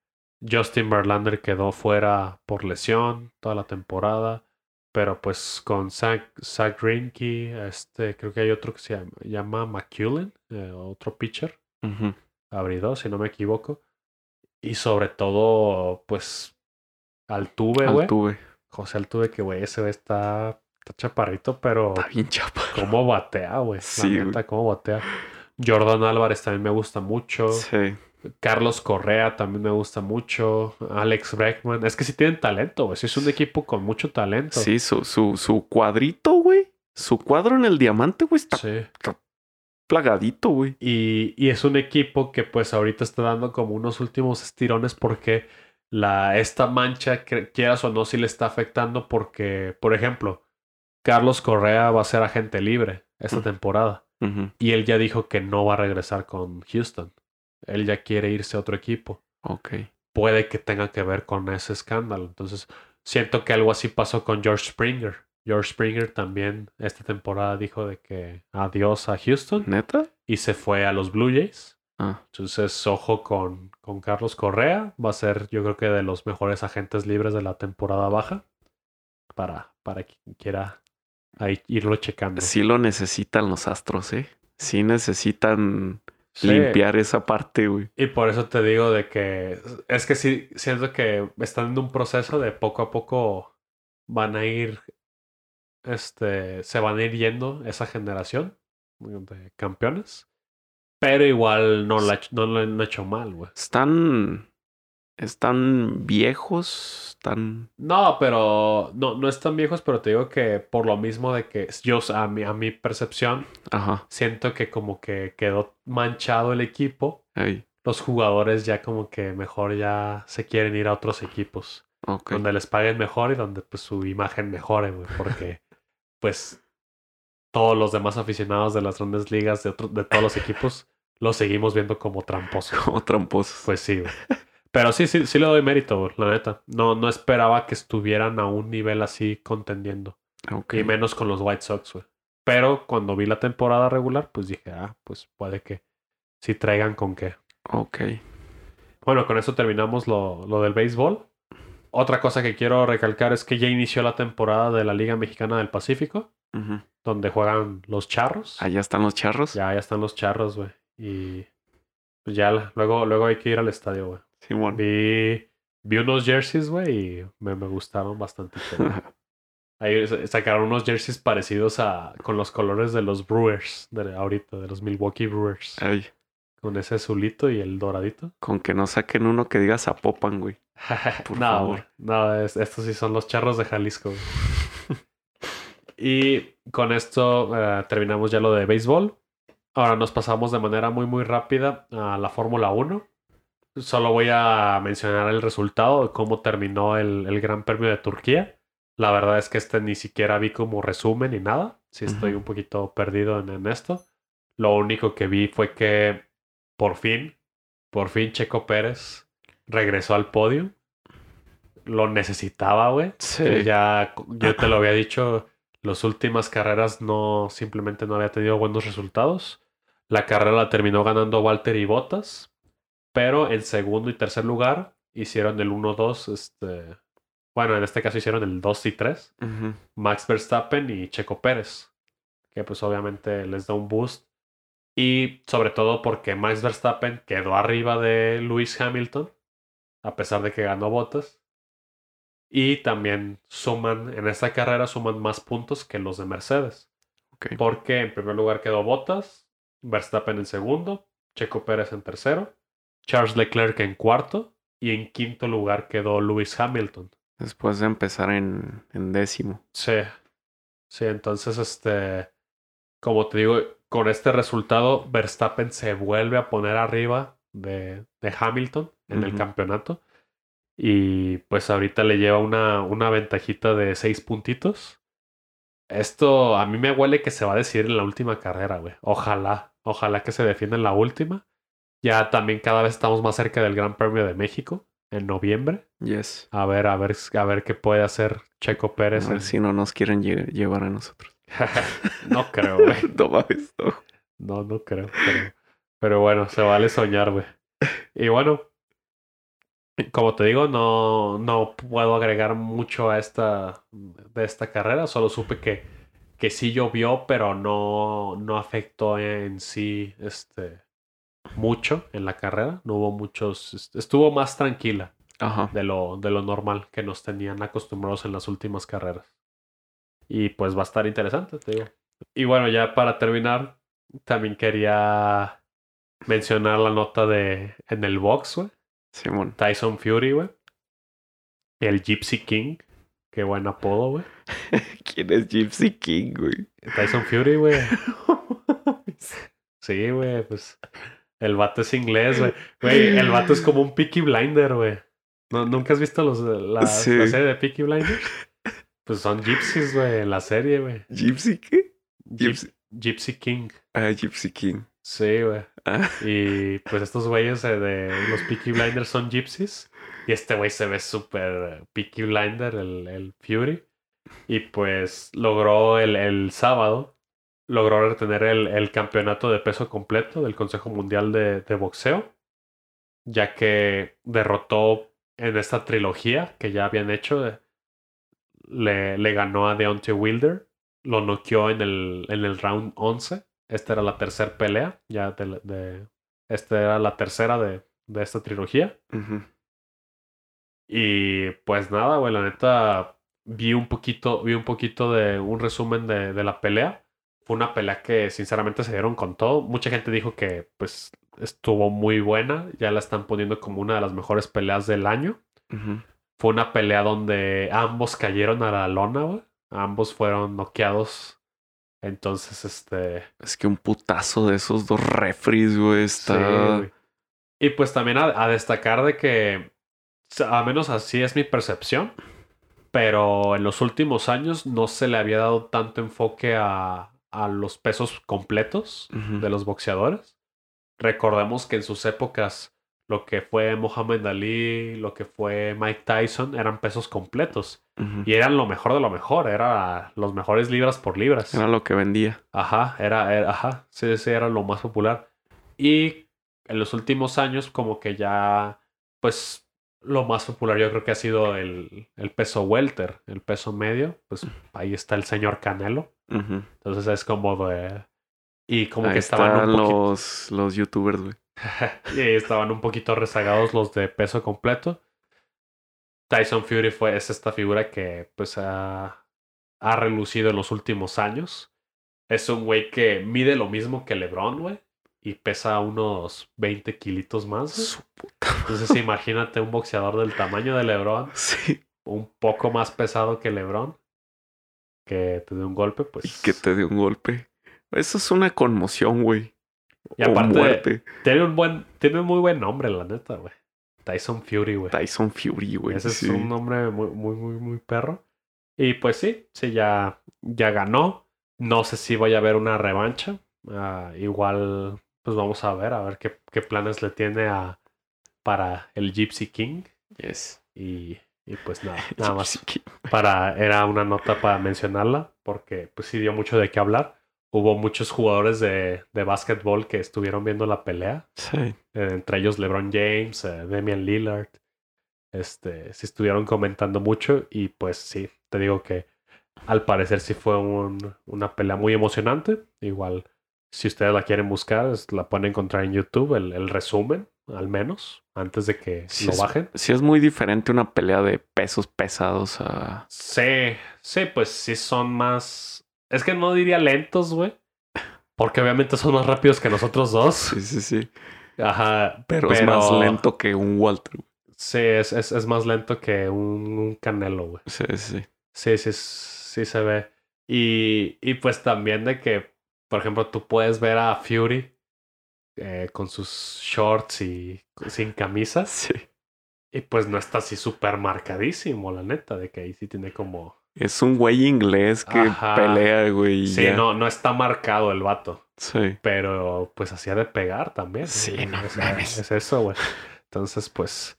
A: Justin Verlander quedó fuera por lesión toda la temporada. Pero pues con Zach, Zach Greinke, este, creo que hay otro que se llama, llama McCullen, eh, otro pitcher.
B: Ujú.
A: abridor, si no me equivoco. Y sobre todo, pues, Altuve, güey.
B: Altuve.
A: José Altuve, que, güey, ese güey está, está chaparrito, pero
B: Está bien chapa.
A: cómo batea, güey.
B: Sí,
A: La neta, cómo batea. Jordan Álvarez también me gusta mucho.
B: Sí.
A: Carlos Correa también me gusta mucho. Alex Bregman. Es que sí tienen talento, güey. Sí es un equipo con mucho talento.
B: Sí, su, su, su cuadrito, güey. Su cuadro en el diamante, güey, está
A: Sí.
B: plagadito, güey.
A: Y, y es un equipo que pues ahorita está dando como unos últimos estirones porque la, esta mancha, quieras o no, sí le está afectando porque, por ejemplo, Carlos Correa va a ser agente libre esta temporada y él ya dijo que no va a regresar con Houston. Él ya quiere irse a otro equipo.
B: Ok.
A: Puede que tenga que ver con ese escándalo. Entonces, siento que algo así pasó con George Springer. George Springer también esta temporada dijo de que adiós a Houston
B: ¿Neta?
A: y se fue a los Blue Jays.
B: Ah,
A: Entonces, ojo con, con Carlos Correa. Va a ser, yo creo que de los mejores agentes libres de la temporada baja. Para, para quien quiera ahí irlo checando.
B: Sí lo necesitan los astros, ¿eh? Sí necesitan limpiar esa parte, güey.
A: Y por eso te digo de que es que sí, siento que están en un proceso de poco a poco van a ir, este, se van a ir yendo esa generación de campeones. Pero igual no, la, no lo han hecho mal, güey.
B: Están ¿Están viejos? ¿Están...?
A: No, pero no, no están viejos, pero te digo que por lo mismo de que yo, a mi, a mi percepción, siento que como que quedó manchado el equipo. Los jugadores ya como que mejor ya se quieren ir a otros equipos. Donde les paguen mejor y donde pues su imagen mejore, güey. Porque pues todos los demás aficionados de las grandes ligas de, de todos los equipos los seguimos viendo como tramposos. *laughs*
B: Como tramposos.
A: Pues sí, güey. Pero sí, sí, sí le doy mérito, la neta. No, no esperaba que estuvieran a un nivel así contendiendo. Y menos con los White Sox, güey. Pero cuando vi la temporada regular, pues dije, ah, pues puede que sí traigan con qué.
B: Ok.
A: Bueno, con eso terminamos lo, lo del béisbol. Otra cosa que quiero recalcar es que ya inició la temporada de la Liga Mexicana del Pacífico, donde juegan los charros.
B: Allá están los charros.
A: Ya, ya están los charros, güey. Y pues ya, luego, luego hay que ir al estadio, güey. Vi, vi unos jerseys, güey, y me, me gustaron bastante. *laughs* Ahí sacaron unos jerseys parecidos a con los colores de los Brewers de ahorita, de los Milwaukee Brewers. Con ese azulito y el doradito.
B: Con que no saquen uno que diga Zapopan, güey. *laughs*
A: Por no, favor. No, estos sí son los charros de Jalisco. *laughs* y con esto eh, terminamos ya lo de béisbol. Ahora nos pasamos de manera muy, muy rápida a la Fórmula 1. Solo voy a mencionar el resultado de cómo terminó el, Gran Premio de Turquía. La verdad es que este ni siquiera vi como resumen ni nada. Sí estoy un poquito perdido en, esto. Lo único que vi fue que por fin, por fin Checo Pérez regresó al podio. Lo necesitaba, güey. Sí. Ya, yo te lo había *laughs* dicho, las últimas carreras no, simplemente no había tenido buenos resultados. La carrera la terminó ganando Walter y Bottas. Pero en segundo y tercer lugar hicieron el 1-2, este, bueno, en este caso hicieron el 2 y 3, Max Verstappen y Checo Pérez, que pues obviamente les da un boost. Y sobre todo porque Max Verstappen quedó arriba de Lewis Hamilton, a pesar de que ganó botas. Y también suman, en esta carrera suman más puntos que los de Mercedes. Porque en primer lugar quedó Bottas, Verstappen en segundo, Checo Pérez en tercero Charles Leclerc en cuarto y en quinto lugar quedó Lewis Hamilton.
B: Después de empezar en, en décimo.
A: Sí. Sí, entonces, este, como te digo, con este resultado, Verstappen se vuelve a poner arriba de, de Hamilton en el campeonato. Y pues ahorita le lleva una, una ventajita de seis puntitos. Esto a mí me huele que se va a decidir en la última carrera, güey. Ojalá, ojalá que se defienda en la última. Ya también cada vez estamos más cerca del Gran Premio de México en noviembre.
B: Yes.
A: A ver, a ver, a ver qué puede hacer Checo Pérez.
B: A ver si no nos quieren llevar a nosotros. *laughs*
A: no creo, güey. *laughs*
B: no mames, no.
A: No, no creo. Pero, pero bueno, se vale soñar, güey. Y bueno, como te digo, no, no puedo agregar mucho a esta, de esta carrera. Solo supe que, que sí llovió, pero no, no afectó en sí este, mucho en la carrera. No hubo muchos. Estuvo más tranquila De, lo, de lo normal que nos tenían acostumbrados en las últimas carreras. Y pues va a estar interesante, te digo. Y bueno, ya para terminar, también quería mencionar la nota de en el box, güey.
B: Simón.
A: Tyson Fury, güey. El Gypsy King. Qué buen apodo, güey. *laughs*
B: ¿Quién es Gypsy King, güey?
A: Tyson Fury, güey. *laughs* sí, güey, pues el vato es inglés, güey. Güey, el vato es como un Peaky Blinder, güey. ¿No, ¿Nunca has visto los, la, serie de Peaky Blinders? Pues son gypsies, güey, en la serie, güey.
B: ¿Gypsy qué?
A: Gypsy. Gypsy King.
B: Ah, Gypsy King.
A: Sí, güey. Ah. Y pues estos güeyes de los Peaky Blinders son gypsies. Y este güey se ve súper Peaky Blinder, el, el, Fury. Y pues logró el, el sábado logró retener el, campeonato de peso completo del Consejo Mundial de, Boxeo, ya que derrotó en esta trilogía que ya habían hecho, le, le ganó a Deontay Wilder, lo noqueó en el, en el round 11. Esta era la tercera pelea, ya de, de esta era la tercera de, de esta trilogía. Y pues nada, güey, la neta vi un poquito, vi un poquito de un resumen de, de, la pelea. Fue una pelea que sinceramente se dieron con todo. Mucha gente dijo que pues estuvo muy buena. Ya la están poniendo como una de las mejores peleas del año. Fue una pelea donde ambos cayeron a la lona, güey. Ambos fueron noqueados. Entonces, este.
B: Es que un putazo de esos dos refries, güey, está. Sí,
A: y pues también a, destacar de que. Al menos así es mi percepción. Pero en los últimos años no se le había dado tanto enfoque a, a los pesos completos de los boxeadores. Recordemos que en sus épocas lo que fue Muhammad Ali, lo que fue Mike Tyson, eran pesos completos. Y eran lo mejor de lo mejor, era los mejores libras por libras.
B: Era lo que vendía.
A: Ajá, era, ajá, sí, sí, era lo más popular. Y en los últimos años, como que ya, pues, lo más popular yo creo que ha sido el, el peso welter, el peso medio. Pues ahí está el señor Canelo. Entonces es como de... Y como que estaban
B: los, los youtubers, güey. *laughs*
A: y estaban un poquito rezagados los de peso completo. Tyson Fury fue, es esta figura que pues ha, ha relucido en los últimos años. Es un güey que mide lo mismo que LeBron, güey. Y pesa unos 20 kilitos más. Entonces imagínate un boxeador del tamaño de LeBron. *laughs*
B: Sí.
A: Un poco más pesado que LeBron. Que te dé un golpe, pues.
B: Y que te dé un golpe. Eso es una conmoción, güey.
A: Y aparte, tiene un buen, tiene un muy buen nombre, la neta, güey. Tyson Fury, güey.
B: Tyson Fury, güey.
A: Ese es un nombre muy, muy, muy, muy perro. Y pues sí, sí, ya, ya ganó. No sé si voy a ver una revancha. Ah, igual, pues vamos a ver, a ver qué, qué planes le tiene a, para el Gypsy King.
B: Yes.
A: Y, y pues nada, *laughs* nada más. Para, era una nota para mencionarla, porque pues sí dio mucho de qué hablar hubo muchos jugadores de, de básquetbol que estuvieron viendo la pelea.
B: Sí.
A: Eh, entre ellos LeBron James, eh, Damian Lillard. Este, sí estuvieron comentando mucho y pues sí, te digo que al parecer sí fue un, una pelea muy emocionante. Igual, si ustedes la quieren buscar, la pueden encontrar en YouTube, el, el resumen, al menos, antes de que lo bajen.
B: sí es muy diferente una pelea de pesos pesados a...
A: Sí, sí, pues sí son más es que no diría lentos, güey. Porque obviamente son más rápidos que nosotros dos.
B: Sí, sí, sí.
A: Ajá.
B: Pero, es más lento que un Walter.
A: Sí, es, es, es más lento que un, Canelo, güey.
B: Sí, sí.
A: Sí, sí, sí se ve. Y, y pues también de que, por ejemplo, tú puedes ver a Fury eh, con sus shorts y sin camisas.
B: Sí.
A: Y pues no está así súper marcadísimo, la neta, de que ahí sí tiene como
B: es un güey inglés que pelea, güey.
A: Sí, no, no está marcado el vato.
B: Sí.
A: Pero pues hacía de pegar también.
B: Sí, no
A: es, eso, güey. Entonces, pues,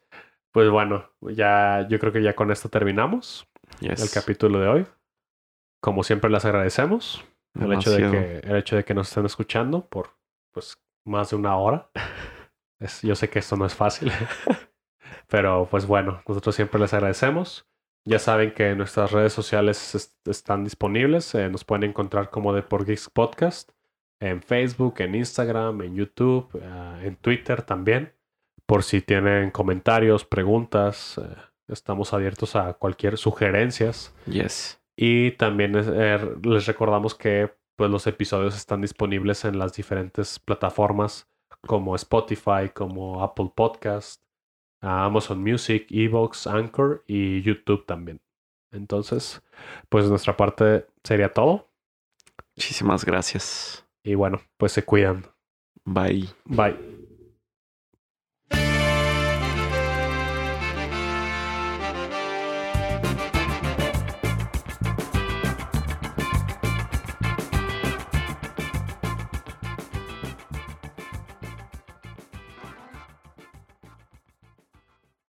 A: pues bueno, ya yo creo que ya con esto terminamos el capítulo de hoy. Como siempre les agradecemos el hecho de que el hecho de que nos estén escuchando por pues más de una hora. *laughs* Es, yo sé que esto no es fácil, *laughs* pero pues bueno, nosotros siempre les agradecemos. Ya saben que nuestras redes sociales están disponibles. Eh, nos pueden encontrar como The Por Geeks Podcast en Facebook, en Instagram, en YouTube, eh, en Twitter también. Por si tienen comentarios, preguntas, eh, estamos abiertos a cualquier sugerencias.
B: Yes.
A: Y también les recordamos que pues, los episodios están disponibles en las diferentes plataformas como Spotify, como Apple Podcast, a Amazon Music, Evox, Anchor y YouTube también. Entonces, pues nuestra parte sería todo.
B: Muchísimas gracias.
A: Y bueno, pues se cuidan.
B: Bye.
A: Bye.